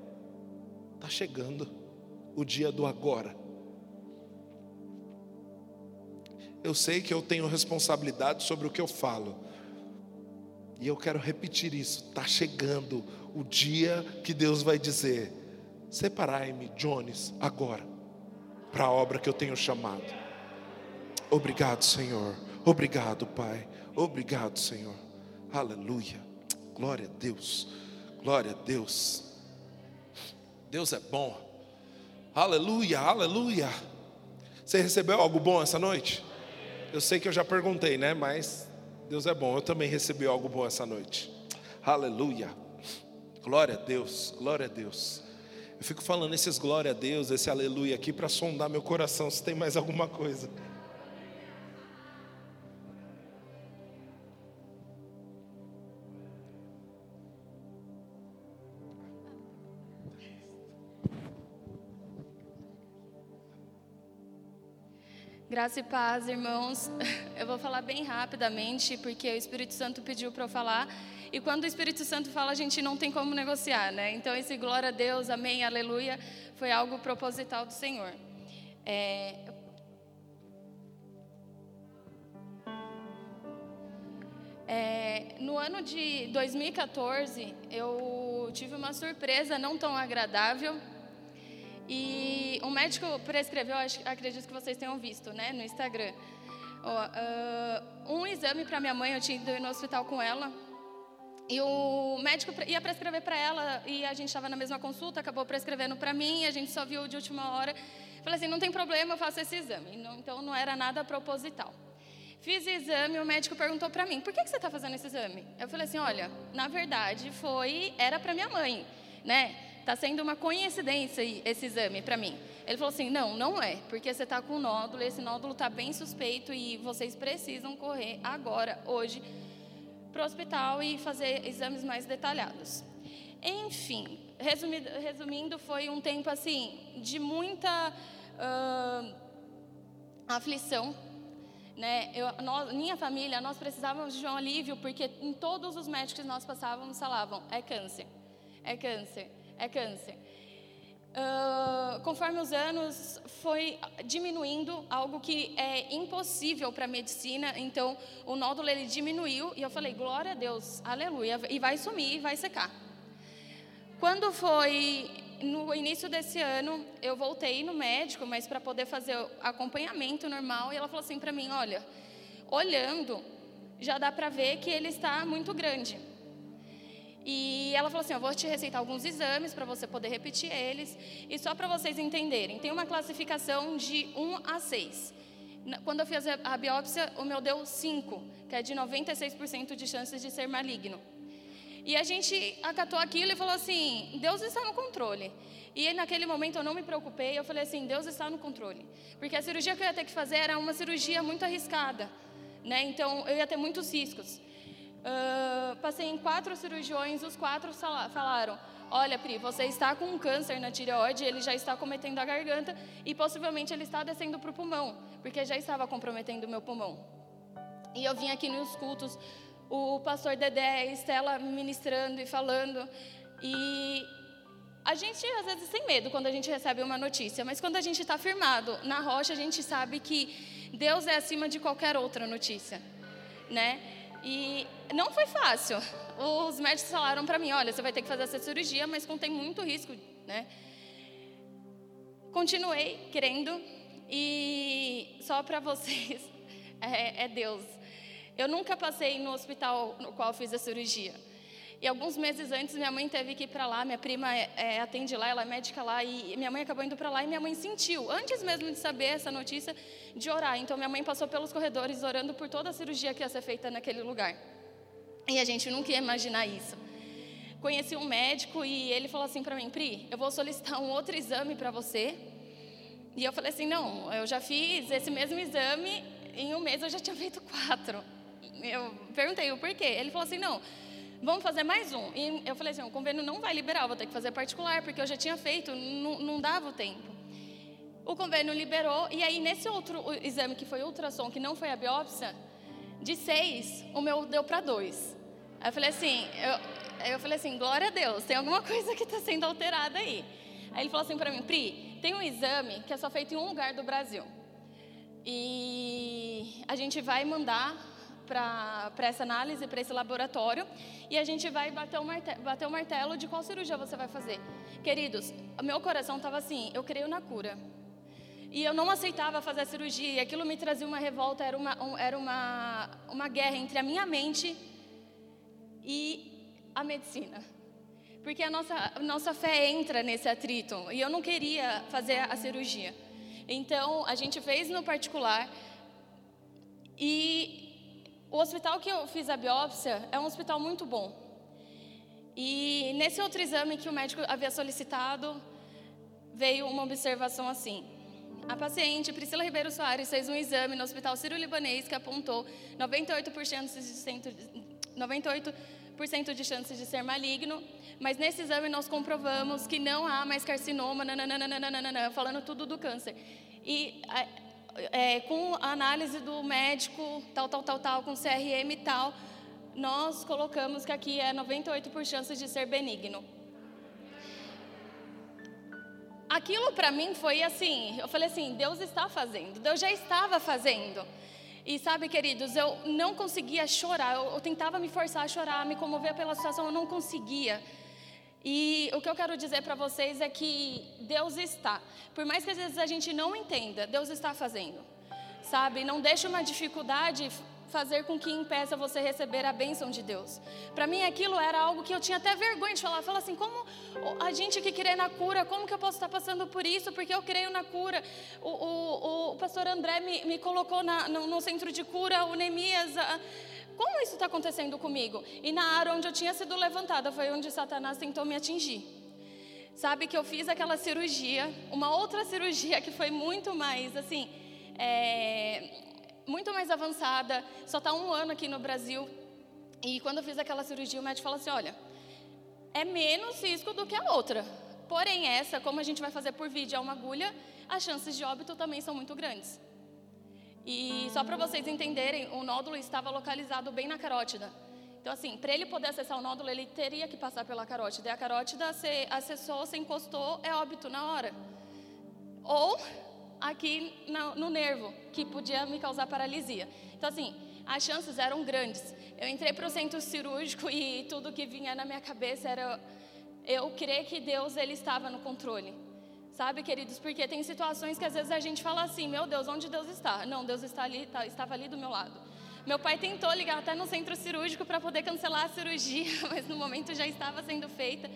Está chegando o dia do agora. Eu sei que eu tenho responsabilidade sobre o que eu falo. E eu quero repetir isso. Está chegando o dia que Deus vai dizer: Separai-me, Jones, agora, para a obra que eu tenho chamado. Obrigado, Senhor. Obrigado, Pai. Obrigado, Senhor. Aleluia. Glória a Deus. Glória a Deus. Deus é bom. Aleluia, aleluia. Você recebeu algo bom essa noite? Eu sei que eu já perguntei, né? Mas Deus é bom. Eu também recebi algo bom essa noite. Aleluia. Glória a Deus. Glória a Deus. Eu fico falando esses glória a Deus, esse aleluia aqui para sondar meu coração se tem mais alguma coisa. Graça e paz, irmãos. <laughs> Eu vou falar bem rapidamente, porque o Espírito Santo pediu para eu falar. E quando o Espírito Santo fala, a gente não tem como negociar, né? Então, esse glória a Deus, amém, aleluia, foi algo proposital do Senhor. É... É, no ano de 2014, eu tive uma surpresa não tão agradável. E um médico prescreveu, acredito que vocês tenham visto, né, no Instagram, um exame para minha mãe. Eu tinha ido no hospital com ela e o médico ia prescrever para ela e a gente estava na mesma consulta, acabou prescrevendo para mim, e a gente só viu de última hora. Falei assim, não tem problema, eu faço esse exame. Então não era nada proposital. Fiz o exame, o médico perguntou para mim, por que, que você está fazendo esse exame? Eu falei assim, olha, na verdade foi, era para minha mãe, né? Está sendo uma coincidência esse exame para mim. Ele falou assim, não, não é, porque você está com um nódulo, esse nódulo está bem suspeito e vocês precisam correr agora, hoje, para o hospital e fazer exames mais detalhados. Enfim, resumindo, resumindo foi um tempo assim de muita uh, aflição. Né? Eu, nós, minha família, nós precisávamos de um alívio porque em todos os médicos que nós passávamos falavam é câncer, é câncer, é câncer. Uh, conforme os anos foi diminuindo algo que é impossível para a medicina, então o nódulo ele diminuiu e eu falei glória a Deus, aleluia, e vai sumir, e vai secar. Quando foi no início desse ano, eu voltei no médico, mas para poder fazer acompanhamento normal, e ela falou assim para mim, olha, olhando já dá para ver que ele está muito grande. E ela falou assim: Eu vou te receitar alguns exames para você poder repetir eles. E só para vocês entenderem, tem uma classificação de 1 a 6. Quando eu fiz a biópsia, o meu deu 5, que é de 96% de chances de ser maligno. E a gente acatou aquilo e falou assim: Deus está no controle. E naquele momento eu não me preocupei, eu falei assim: Deus está no controle. Porque a cirurgia que eu ia ter que fazer era uma cirurgia muito arriscada. Né? Então eu ia ter muitos riscos. Uh, passei em quatro cirurgiões, os quatro falaram: Olha, Pri, você está com um câncer na tireoide, ele já está cometendo a garganta e possivelmente ele está descendo para o pulmão, porque já estava comprometendo o meu pulmão. E eu vim aqui nos cultos, o pastor Dedé, a Estela ministrando e falando, e a gente às vezes tem medo quando a gente recebe uma notícia, mas quando a gente está firmado na rocha, a gente sabe que Deus é acima de qualquer outra notícia, né? E não foi fácil. Os médicos falaram para mim, olha, você vai ter que fazer essa cirurgia, mas contém muito risco, né? Continuei querendo e só para vocês <laughs> é, é Deus. Eu nunca passei no hospital no qual fiz a cirurgia. E alguns meses antes, minha mãe teve que ir para lá, minha prima é, atende lá, ela é médica lá, e minha mãe acabou indo para lá e minha mãe sentiu, antes mesmo de saber essa notícia, de orar. Então, minha mãe passou pelos corredores orando por toda a cirurgia que ia ser feita naquele lugar. E a gente nunca ia imaginar isso. Conheci um médico e ele falou assim para mim: Pri, eu vou solicitar um outro exame para você. E eu falei assim: não, eu já fiz esse mesmo exame, em um mês eu já tinha feito quatro. Eu perguntei o porquê. Ele falou assim: não vamos fazer mais um. E eu falei assim, o convênio não vai liberar, vou ter que fazer particular, porque eu já tinha feito, não, não dava o tempo. O convênio liberou, e aí nesse outro exame, que foi ultrassom, que não foi a biópsia, de seis, o meu deu para dois. Aí eu falei assim, eu, eu falei assim, glória a Deus, tem alguma <laughs> coisa que está sendo alterada aí. Aí ele falou assim para mim, Pri, tem um exame que é só feito em um lugar do Brasil. E a gente vai mandar para essa análise, para esse laboratório, e a gente vai bater o, martelo, bater o martelo de qual cirurgia você vai fazer. Queridos, meu coração estava assim, eu creio na cura. E eu não aceitava fazer a cirurgia, e aquilo me trazia uma revolta, era uma, era uma, uma guerra entre a minha mente e a medicina. Porque a nossa, a nossa fé entra nesse atrito, e eu não queria fazer a cirurgia. Então, a gente fez no particular, e o hospital que eu fiz a biópsia é um hospital muito bom. E nesse outro exame que o médico havia solicitado, veio uma observação assim. A paciente Priscila Ribeiro Soares fez um exame no Hospital Sírio-Libanês que apontou 98% de, 98 de chances de ser maligno, mas nesse exame nós comprovamos que não há mais carcinoma, nananana, falando tudo do câncer. E é, com a análise do médico, tal, tal, tal, tal, com CRM e tal, nós colocamos que aqui é 98% por chances de ser benigno. Aquilo para mim foi assim, eu falei assim, Deus está fazendo, Deus já estava fazendo. E sabe, queridos, eu não conseguia chorar, eu, eu tentava me forçar a chorar, me comover pela situação, eu não conseguia. E o que eu quero dizer para vocês é que Deus está. Por mais que às vezes a gente não entenda, Deus está fazendo. Sabe? Não deixe uma dificuldade fazer com que impeça você receber a bênção de Deus. Para mim aquilo era algo que eu tinha até vergonha de falar. Falar assim, como a gente que crê na cura, como que eu posso estar passando por isso? Porque eu creio na cura. O, o, o pastor André me, me colocou na, no, no, centro de cura, o Neemias... A, como isso está acontecendo comigo? E na área onde eu tinha sido levantada foi onde Satanás tentou me atingir. Sabe que eu fiz aquela cirurgia, uma outra <laughs> cirurgia que foi muito mais, assim, é, muito mais avançada. Só está um ano aqui no Brasil. E quando eu fiz aquela cirurgia, o médico falou assim: olha, é menos risco do que a outra. Porém, essa, como a gente vai fazer por vídeo, é uma agulha, as chances de óbito também são muito grandes. E só para vocês entenderem, o nódulo estava localizado bem na carótida. Então, assim, para ele poder acessar o nódulo, ele teria que passar pela carótida. E a carótida, se acessou, se encostou, é óbito na hora. Ou aqui no, no nervo, que podia me causar paralisia. Então, assim, as chances eram grandes. Eu entrei para o centro cirúrgico e tudo que vinha na minha cabeça era eu crer que Deus ele estava no controle. Sabe, queridos, porque tem situações que às vezes a gente fala assim: meu Deus, onde Deus está? Não, Deus está ali, tá, estava ali do meu lado. Meu pai tentou ligar até no centro cirúrgico para poder cancelar a cirurgia, <laughs> mas no momento já estava sendo feita.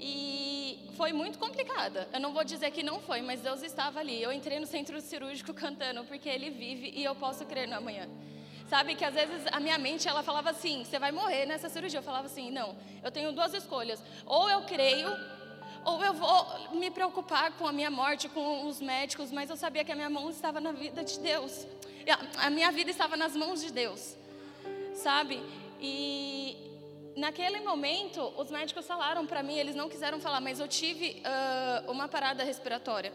E foi muito complicada. Eu não vou dizer que não foi, mas Deus estava ali. Eu entrei no centro cirúrgico <laughs> cantando, porque Ele vive e eu posso crer no amanhã. Sabe que às vezes a minha mente ela falava assim: você vai morrer nessa cirurgia. Eu falava assim: não, eu tenho duas escolhas. Ou eu creio ou eu vou me preocupar com a minha morte, com os médicos, mas eu sabia que a minha mão estava na vida de Deus. A minha vida estava nas mãos de Deus, sabe? E naquele momento, os médicos falaram para mim, eles não quiseram falar, mas eu tive uh, uma parada respiratória.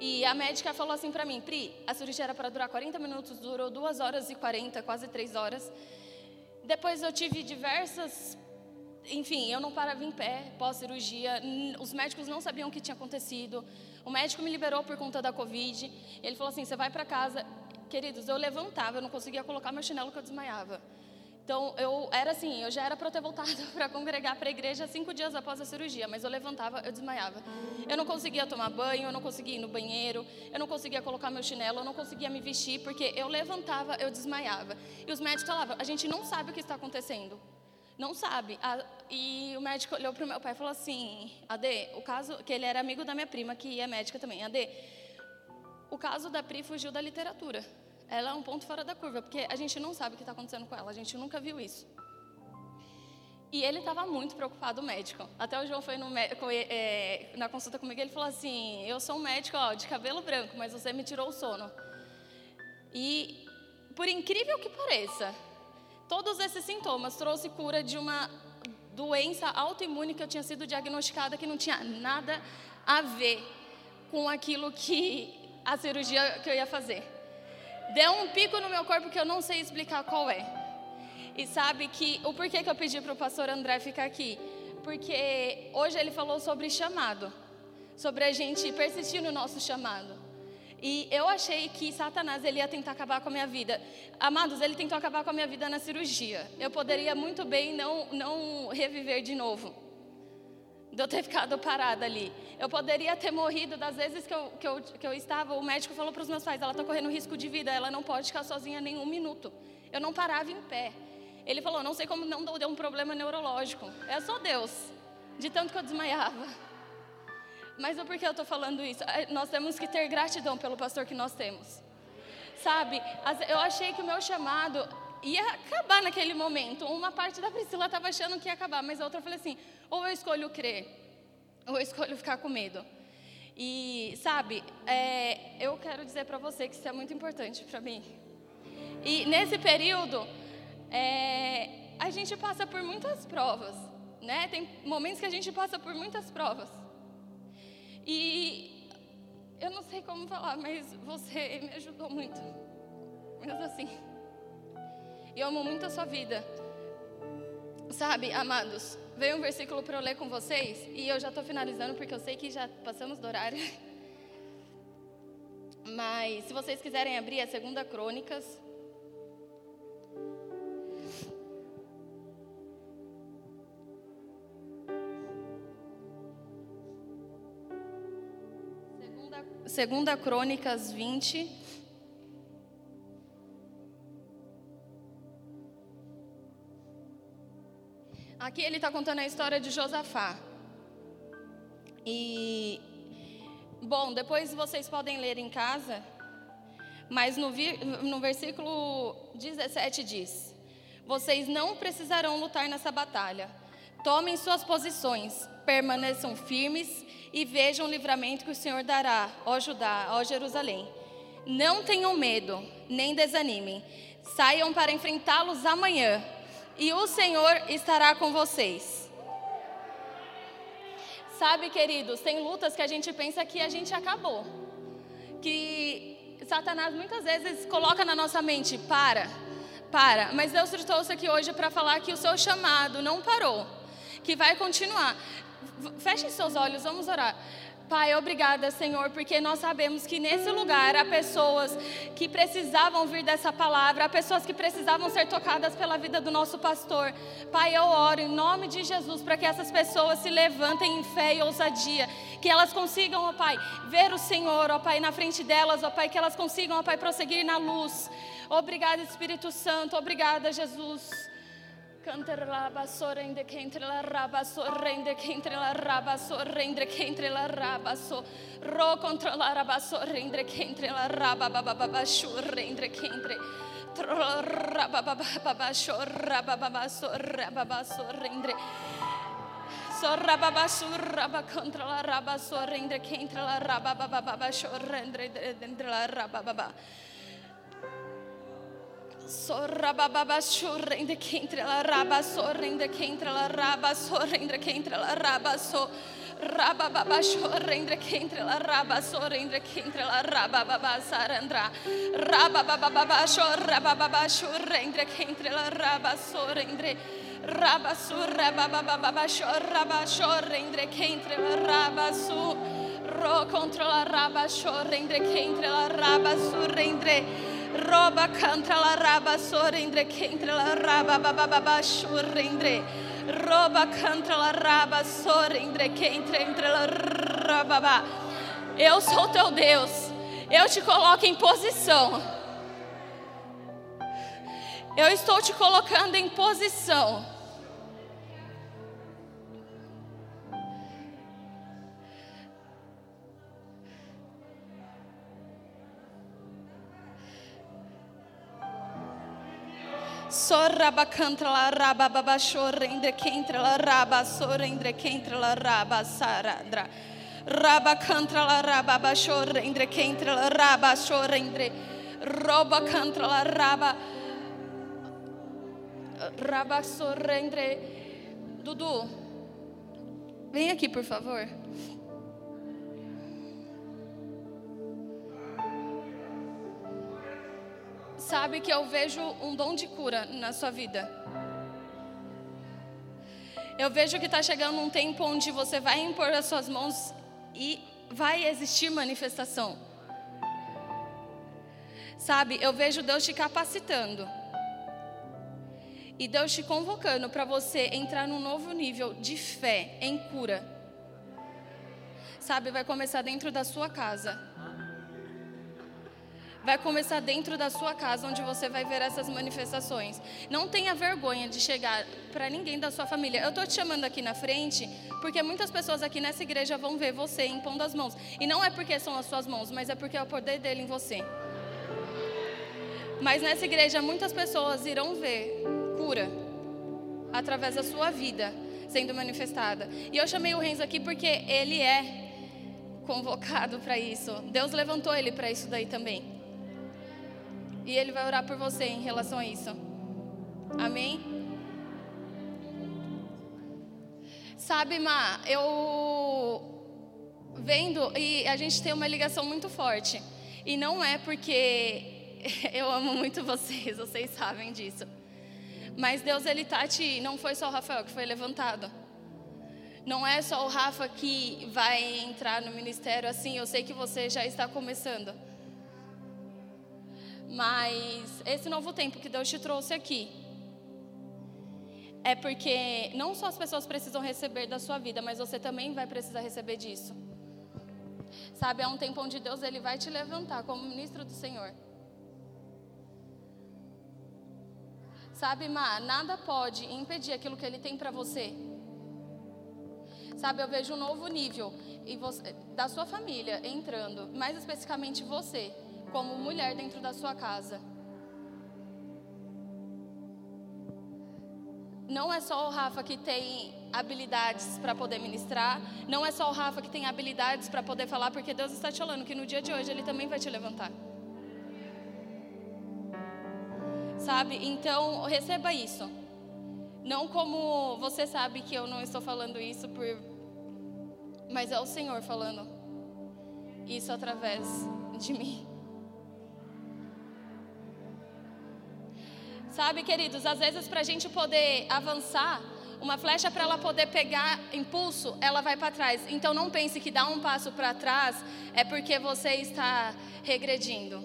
E a médica falou assim para mim, Pri, a cirurgia era para durar 40 minutos, durou 2 horas e 40, quase 3 horas. Depois eu tive diversas enfim, eu não parava em pé pós-cirurgia. Os médicos não sabiam o que tinha acontecido. O médico me liberou por conta da Covid. Ele falou assim: você vai para casa. Queridos, eu levantava, eu não conseguia colocar meu chinelo que eu desmaiava. Então, eu era assim, eu já era para ter voltado <laughs> para congregar para a igreja cinco dias após a cirurgia, mas eu levantava, eu desmaiava. Eu não conseguia tomar banho, eu não conseguia ir no banheiro, eu não conseguia colocar meu chinelo, eu não conseguia me vestir, porque eu levantava, eu desmaiava. E os médicos falavam, a gente não sabe o que está acontecendo. Não sabe. E o médico olhou para o meu pai e falou assim, Ade, o caso, que ele era amigo da minha prima, que é médica também, Ade, o caso da Pri fugiu da literatura ela é um ponto fora da curva, porque a gente não sabe o que está acontecendo com ela, a gente nunca viu isso. E ele estava muito preocupado, o médico. Até o João foi no, é, na consulta comigo, ele falou assim: Eu sou um médico ó, de cabelo branco, mas você me tirou o sono. E, por incrível que pareça, todos esses sintomas trouxe cura de uma doença autoimune que eu tinha sido diagnosticada que não tinha nada a ver com aquilo que a cirurgia que eu ia fazer. Deu um pico no meu corpo que eu não sei explicar qual é. E sabe que o porquê que eu pedi para o pastor André ficar aqui? Porque hoje ele falou sobre chamado, sobre a gente persistir no nosso chamado. E eu achei que Satanás ele ia tentar acabar com a minha vida. Amados, ele tentou acabar com a minha vida na cirurgia. Eu poderia muito bem não, não reviver de novo de eu ter ficado parada ali. Eu poderia ter morrido das vezes que eu, que eu, que eu estava. O médico falou para os meus pais: ela está correndo risco de vida, ela não pode ficar sozinha nem um minuto. Eu não parava em pé. Ele falou: não sei como não deu um problema neurológico. É só Deus, de tanto que eu desmaiava. Mas o porquê eu estou falando isso? Nós temos que ter gratidão pelo pastor que nós temos. Sabe, eu achei que o meu chamado ia acabar naquele momento. Uma parte da Priscila estava achando que ia acabar, mas a outra eu falei assim: ou eu escolho crer, ou eu escolho ficar com medo. E, sabe, é, eu quero dizer para você que isso é muito importante para mim. E nesse período, é, a gente passa por muitas provas, né? Tem momentos que a gente passa por muitas provas. E eu não sei como falar, mas você me ajudou muito. Mesmo assim. Eu amo muito a sua vida. Sabe, amados, veio um versículo para eu ler com vocês e eu já estou finalizando porque eu sei que já passamos do horário. <laughs> Mas se vocês quiserem abrir a segunda Crônicas. Segunda, Crônicas 20. Aqui ele está contando a história de Josafá. E, bom, depois vocês podem ler em casa, mas no, no versículo 17 diz: Vocês não precisarão lutar nessa batalha. Tomem suas posições, permaneçam firmes e vejam o livramento que o Senhor dará, ó Judá, ó Jerusalém. Não tenham medo, nem desanimem. Saiam para enfrentá-los amanhã e o Senhor estará com vocês. Sabe, queridos, tem lutas que a gente pensa que a gente acabou. Que Satanás muitas vezes coloca na nossa mente, para, para. Mas Deus te trouxe aqui hoje para falar que o seu chamado não parou, que vai continuar. Feche seus olhos, vamos orar. Pai, obrigada, Senhor, porque nós sabemos que nesse lugar há pessoas que precisavam vir dessa palavra, há pessoas que precisavam ser tocadas pela vida do nosso pastor. Pai, eu oro em nome de Jesus para que essas pessoas se levantem em fé e ousadia, que elas consigam, ó Pai, ver o Senhor, ó Pai, na frente delas, ó Pai, que elas consigam, ó Pai, prosseguir na luz. Obrigada, Espírito Santo, obrigada, Jesus. Canter la basorrende che entre la raba sorrende che entre la raba sorrende che entre la raba so ro contra la raba sorrende che entre la raba baba baba shurrende che entre raba baba baba shorraba baba sorraba baba sorrende sorra baba surraba contra la raba sorrende che entre la raba baba baba shorrende dentro la raba baba Sorrababa sorrende que entre la raba sorrende que entre la raba sorrende que entre la raba so rababa sorrende que entre la raba sorrende que entre la raba baba sarandra. Rababa baba sorrababa sorrende que entre la raba sorrende. Rabasurra babababa shorra shorre entre que entre la rabasu ro contra la raba shorre entre que entre la rabasu entre roba contra la raba que entre la raba babababa shorre entre roba contra la raba que entre entre la raba Eu sou teu Deus. Eu te coloco em posição. Eu estou te colocando em posição. Sorraba cantra la raba baba shorrendre kentra la raba sorrendre kentra la raba saradra. Raba cantra la raba ba shorrendre kentra la raba shorrendre. Roba cantra la raba raba sorrendre. Dudu, vem aqui por favor. Sabe que eu vejo um dom de cura na sua vida. Eu vejo que está chegando um tempo onde você vai impor as suas mãos e vai existir manifestação. Sabe, eu vejo Deus te capacitando. E Deus te convocando para você entrar num novo nível de fé em cura. Sabe, vai começar dentro da sua casa vai começar dentro da sua casa, onde você vai ver essas manifestações. Não tenha vergonha de chegar para ninguém da sua família. Eu estou te chamando aqui na frente, porque muitas pessoas aqui nessa igreja vão ver você impondo as mãos. E não é porque são as suas mãos, mas é porque é o poder dele em você. Mas nessa igreja, muitas pessoas irão ver cura através da sua vida sendo manifestada. E eu chamei o Renzo aqui porque ele é convocado para isso. Deus levantou ele para isso daí também. E Ele vai orar por você em relação a isso. Amém? Sabe, Ma, eu vendo e a gente tem uma ligação muito forte. E não é porque <laughs> eu amo muito vocês, vocês sabem disso. Mas Deus ele tá te, não foi só o Rafael que foi levantado. Não é só o Rafa que vai entrar no ministério assim, eu sei que você já está começando. Mas esse novo tempo que Deus te trouxe aqui é porque não só as pessoas precisam receber da sua vida, mas você também vai precisar receber disso. Sabe, é um tempo onde Deus ele vai te levantar como ministro do Senhor. Sabe, Ma, nada pode impedir aquilo que ele tem para você. Sabe, eu vejo um novo nível você, da sua família entrando, mais especificamente você como mulher dentro da sua casa. Não é só o Rafa que tem habilidades para poder ministrar, não é só o Rafa que tem habilidades para poder falar, porque Deus está te falando que no dia de hoje Ele também vai te levantar. Sabe? Então, receba isso. Não como você sabe que eu não estou falando isso por. Mas é o Senhor falando isso através de mim. Sabe, queridos, às vezes para a gente poder avançar, uma flecha para ela poder pegar impulso, ela vai para trás. Então não pense que dar um passo para trás é porque você está regredindo.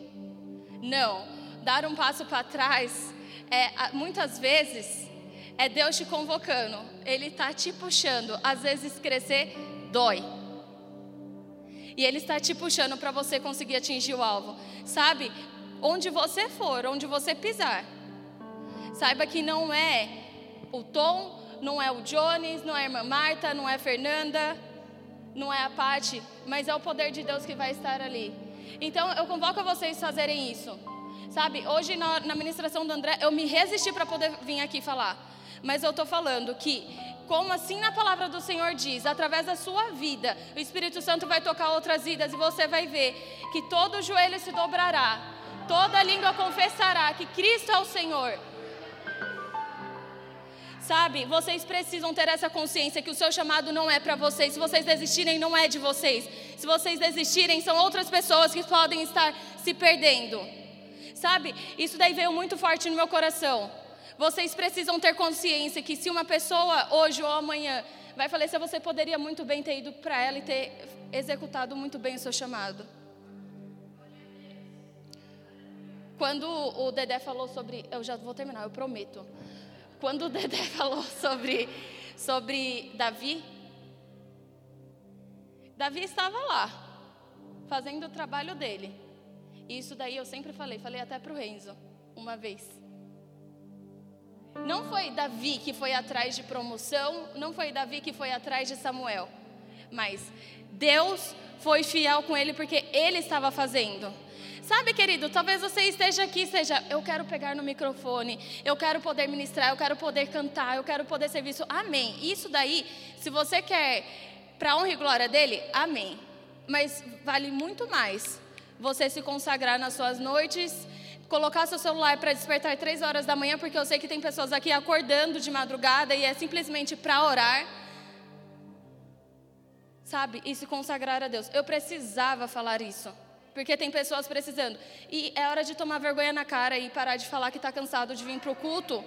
Não, dar um passo para trás é muitas vezes é Deus te convocando. Ele está te puxando. Às vezes crescer dói. E ele está te puxando para você conseguir atingir o alvo. Sabe? Onde você for, onde você pisar, Saiba que não é o Tom, não é o Jones, não é a irmã Marta, não é a Fernanda, não é a Pati, mas é o poder de Deus que vai estar ali. Então eu convoco vocês a fazerem isso. Sabe, hoje na, na ministração do André, eu me resisti para poder vir aqui falar. Mas eu estou falando que, como assim na palavra do Senhor diz, através da sua vida, o Espírito Santo vai tocar outras vidas e você vai ver que todo joelho se dobrará, toda língua confessará que Cristo é o Senhor. Sabe, vocês precisam ter essa consciência que o seu chamado não é para vocês. Se vocês desistirem, não é de vocês. Se vocês desistirem, são outras pessoas que podem estar se perdendo. Sabe, isso daí veio muito forte no meu coração. Vocês precisam ter consciência que se uma pessoa hoje ou amanhã vai falecer, você poderia muito bem ter ido para ela e ter executado muito bem o seu chamado. Quando o Dedé falou sobre. Eu já vou terminar, eu prometo. Quando o Dedé <laughs> falou sobre, sobre Davi, Davi estava lá, fazendo o trabalho dele. E isso daí eu sempre falei, falei até para o Renzo, uma vez. Não foi Davi que foi atrás de promoção, não foi Davi que foi atrás de Samuel, mas Deus foi fiel com ele porque ele estava fazendo. Sabe, querido, talvez você esteja aqui, seja, eu quero pegar no microfone, eu quero poder ministrar, eu quero poder cantar, eu quero poder ser visto. Amém. Isso daí, se você quer para honra e glória dele, amém. Mas vale muito mais você se consagrar nas suas noites, colocar seu celular para despertar três horas da manhã, porque eu sei que tem pessoas aqui acordando de madrugada e é simplesmente para orar. Sabe? E se consagrar a Deus. Eu precisava falar isso. Porque tem pessoas precisando. E é hora de tomar vergonha na cara e parar de falar que está cansado de vir para o culto.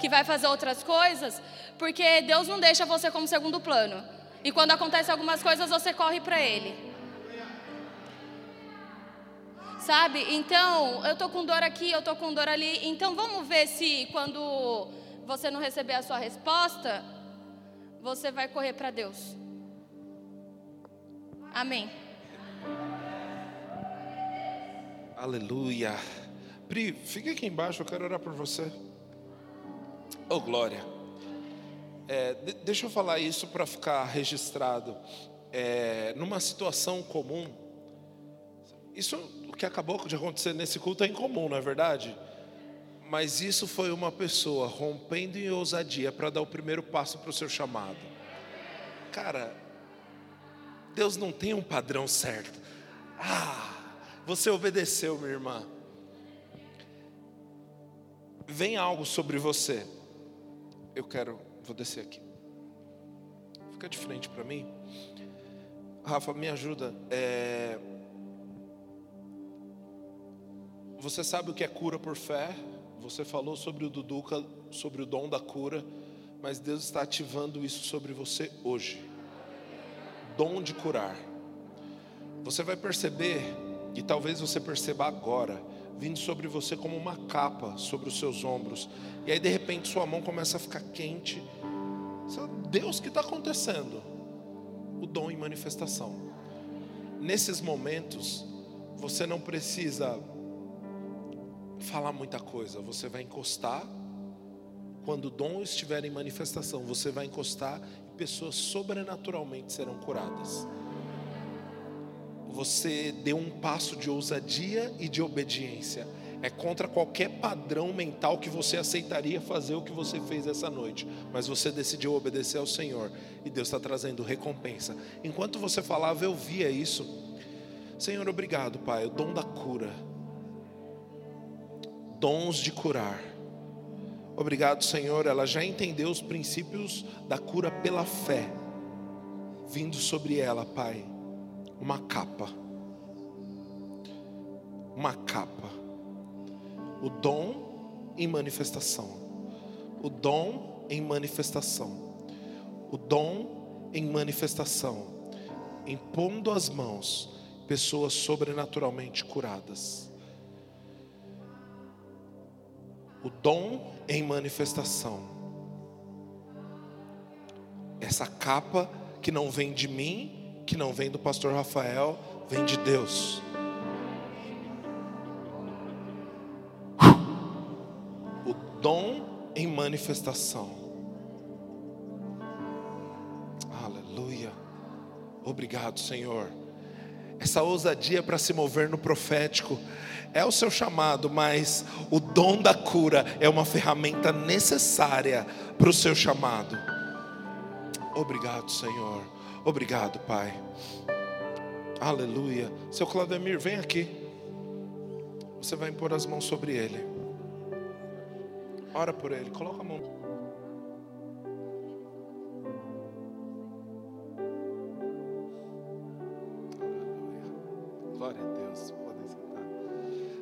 Que vai fazer outras coisas. Porque Deus não deixa você como segundo plano. E quando acontecem algumas coisas, você corre para Ele. Sabe? Então, eu tô com dor aqui, eu tô com dor ali. Então, vamos ver se quando você não receber a sua resposta, você vai correr para Deus. Amém. Aleluia. Pri, fica aqui embaixo, eu quero orar por você. Oh, glória. É, de, deixa eu falar isso para ficar registrado. É, numa situação comum, isso o que acabou de acontecer nesse culto é incomum, não é verdade? Mas isso foi uma pessoa rompendo em ousadia para dar o primeiro passo para o seu chamado. Cara, Deus não tem um padrão certo. Ah, você obedeceu, minha irmã. Vem algo sobre você. Eu quero, vou descer aqui. Fica de frente para mim. Rafa, me ajuda. É... Você sabe o que é cura por fé? Você falou sobre o Duduca, sobre o dom da cura, mas Deus está ativando isso sobre você hoje. Dom de curar. Você vai perceber e talvez você perceba agora, vindo sobre você como uma capa sobre os seus ombros. E aí de repente sua mão começa a ficar quente. Deus, o que está acontecendo? O dom em manifestação. Nesses momentos, você não precisa falar muita coisa, você vai encostar. Quando o dom estiver em manifestação, você vai encostar e pessoas sobrenaturalmente serão curadas você deu um passo de ousadia e de obediência. É contra qualquer padrão mental que você aceitaria fazer o que você fez essa noite. Mas você decidiu obedecer ao Senhor. E Deus está trazendo recompensa. Enquanto você falava, eu via isso. Senhor, obrigado, Pai. O dom da cura. Dons de curar. Obrigado, Senhor. Ela já entendeu os princípios da cura pela fé. Vindo sobre ela, Pai uma capa. Uma capa. O dom em manifestação. O dom em manifestação. O dom em manifestação. Impondo as mãos, pessoas sobrenaturalmente curadas. O dom em manifestação. Essa capa que não vem de mim, que não vem do pastor Rafael, vem de Deus. O dom em manifestação. Aleluia. Obrigado, Senhor. Essa ousadia para se mover no profético é o seu chamado, mas o dom da cura é uma ferramenta necessária para o seu chamado. Obrigado, Senhor. Obrigado, Pai. Aleluia. Seu Claudemir, vem aqui. Você vai impor as mãos sobre ele. Ora por ele. Coloca a mão.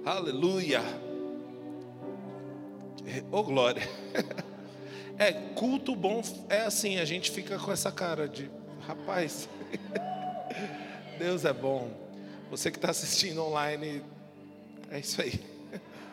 Aleluia. Ô, oh, glória. É, culto bom é assim, a gente fica com essa cara de, rapaz, <laughs> Deus é bom. Você que está assistindo online, é isso aí.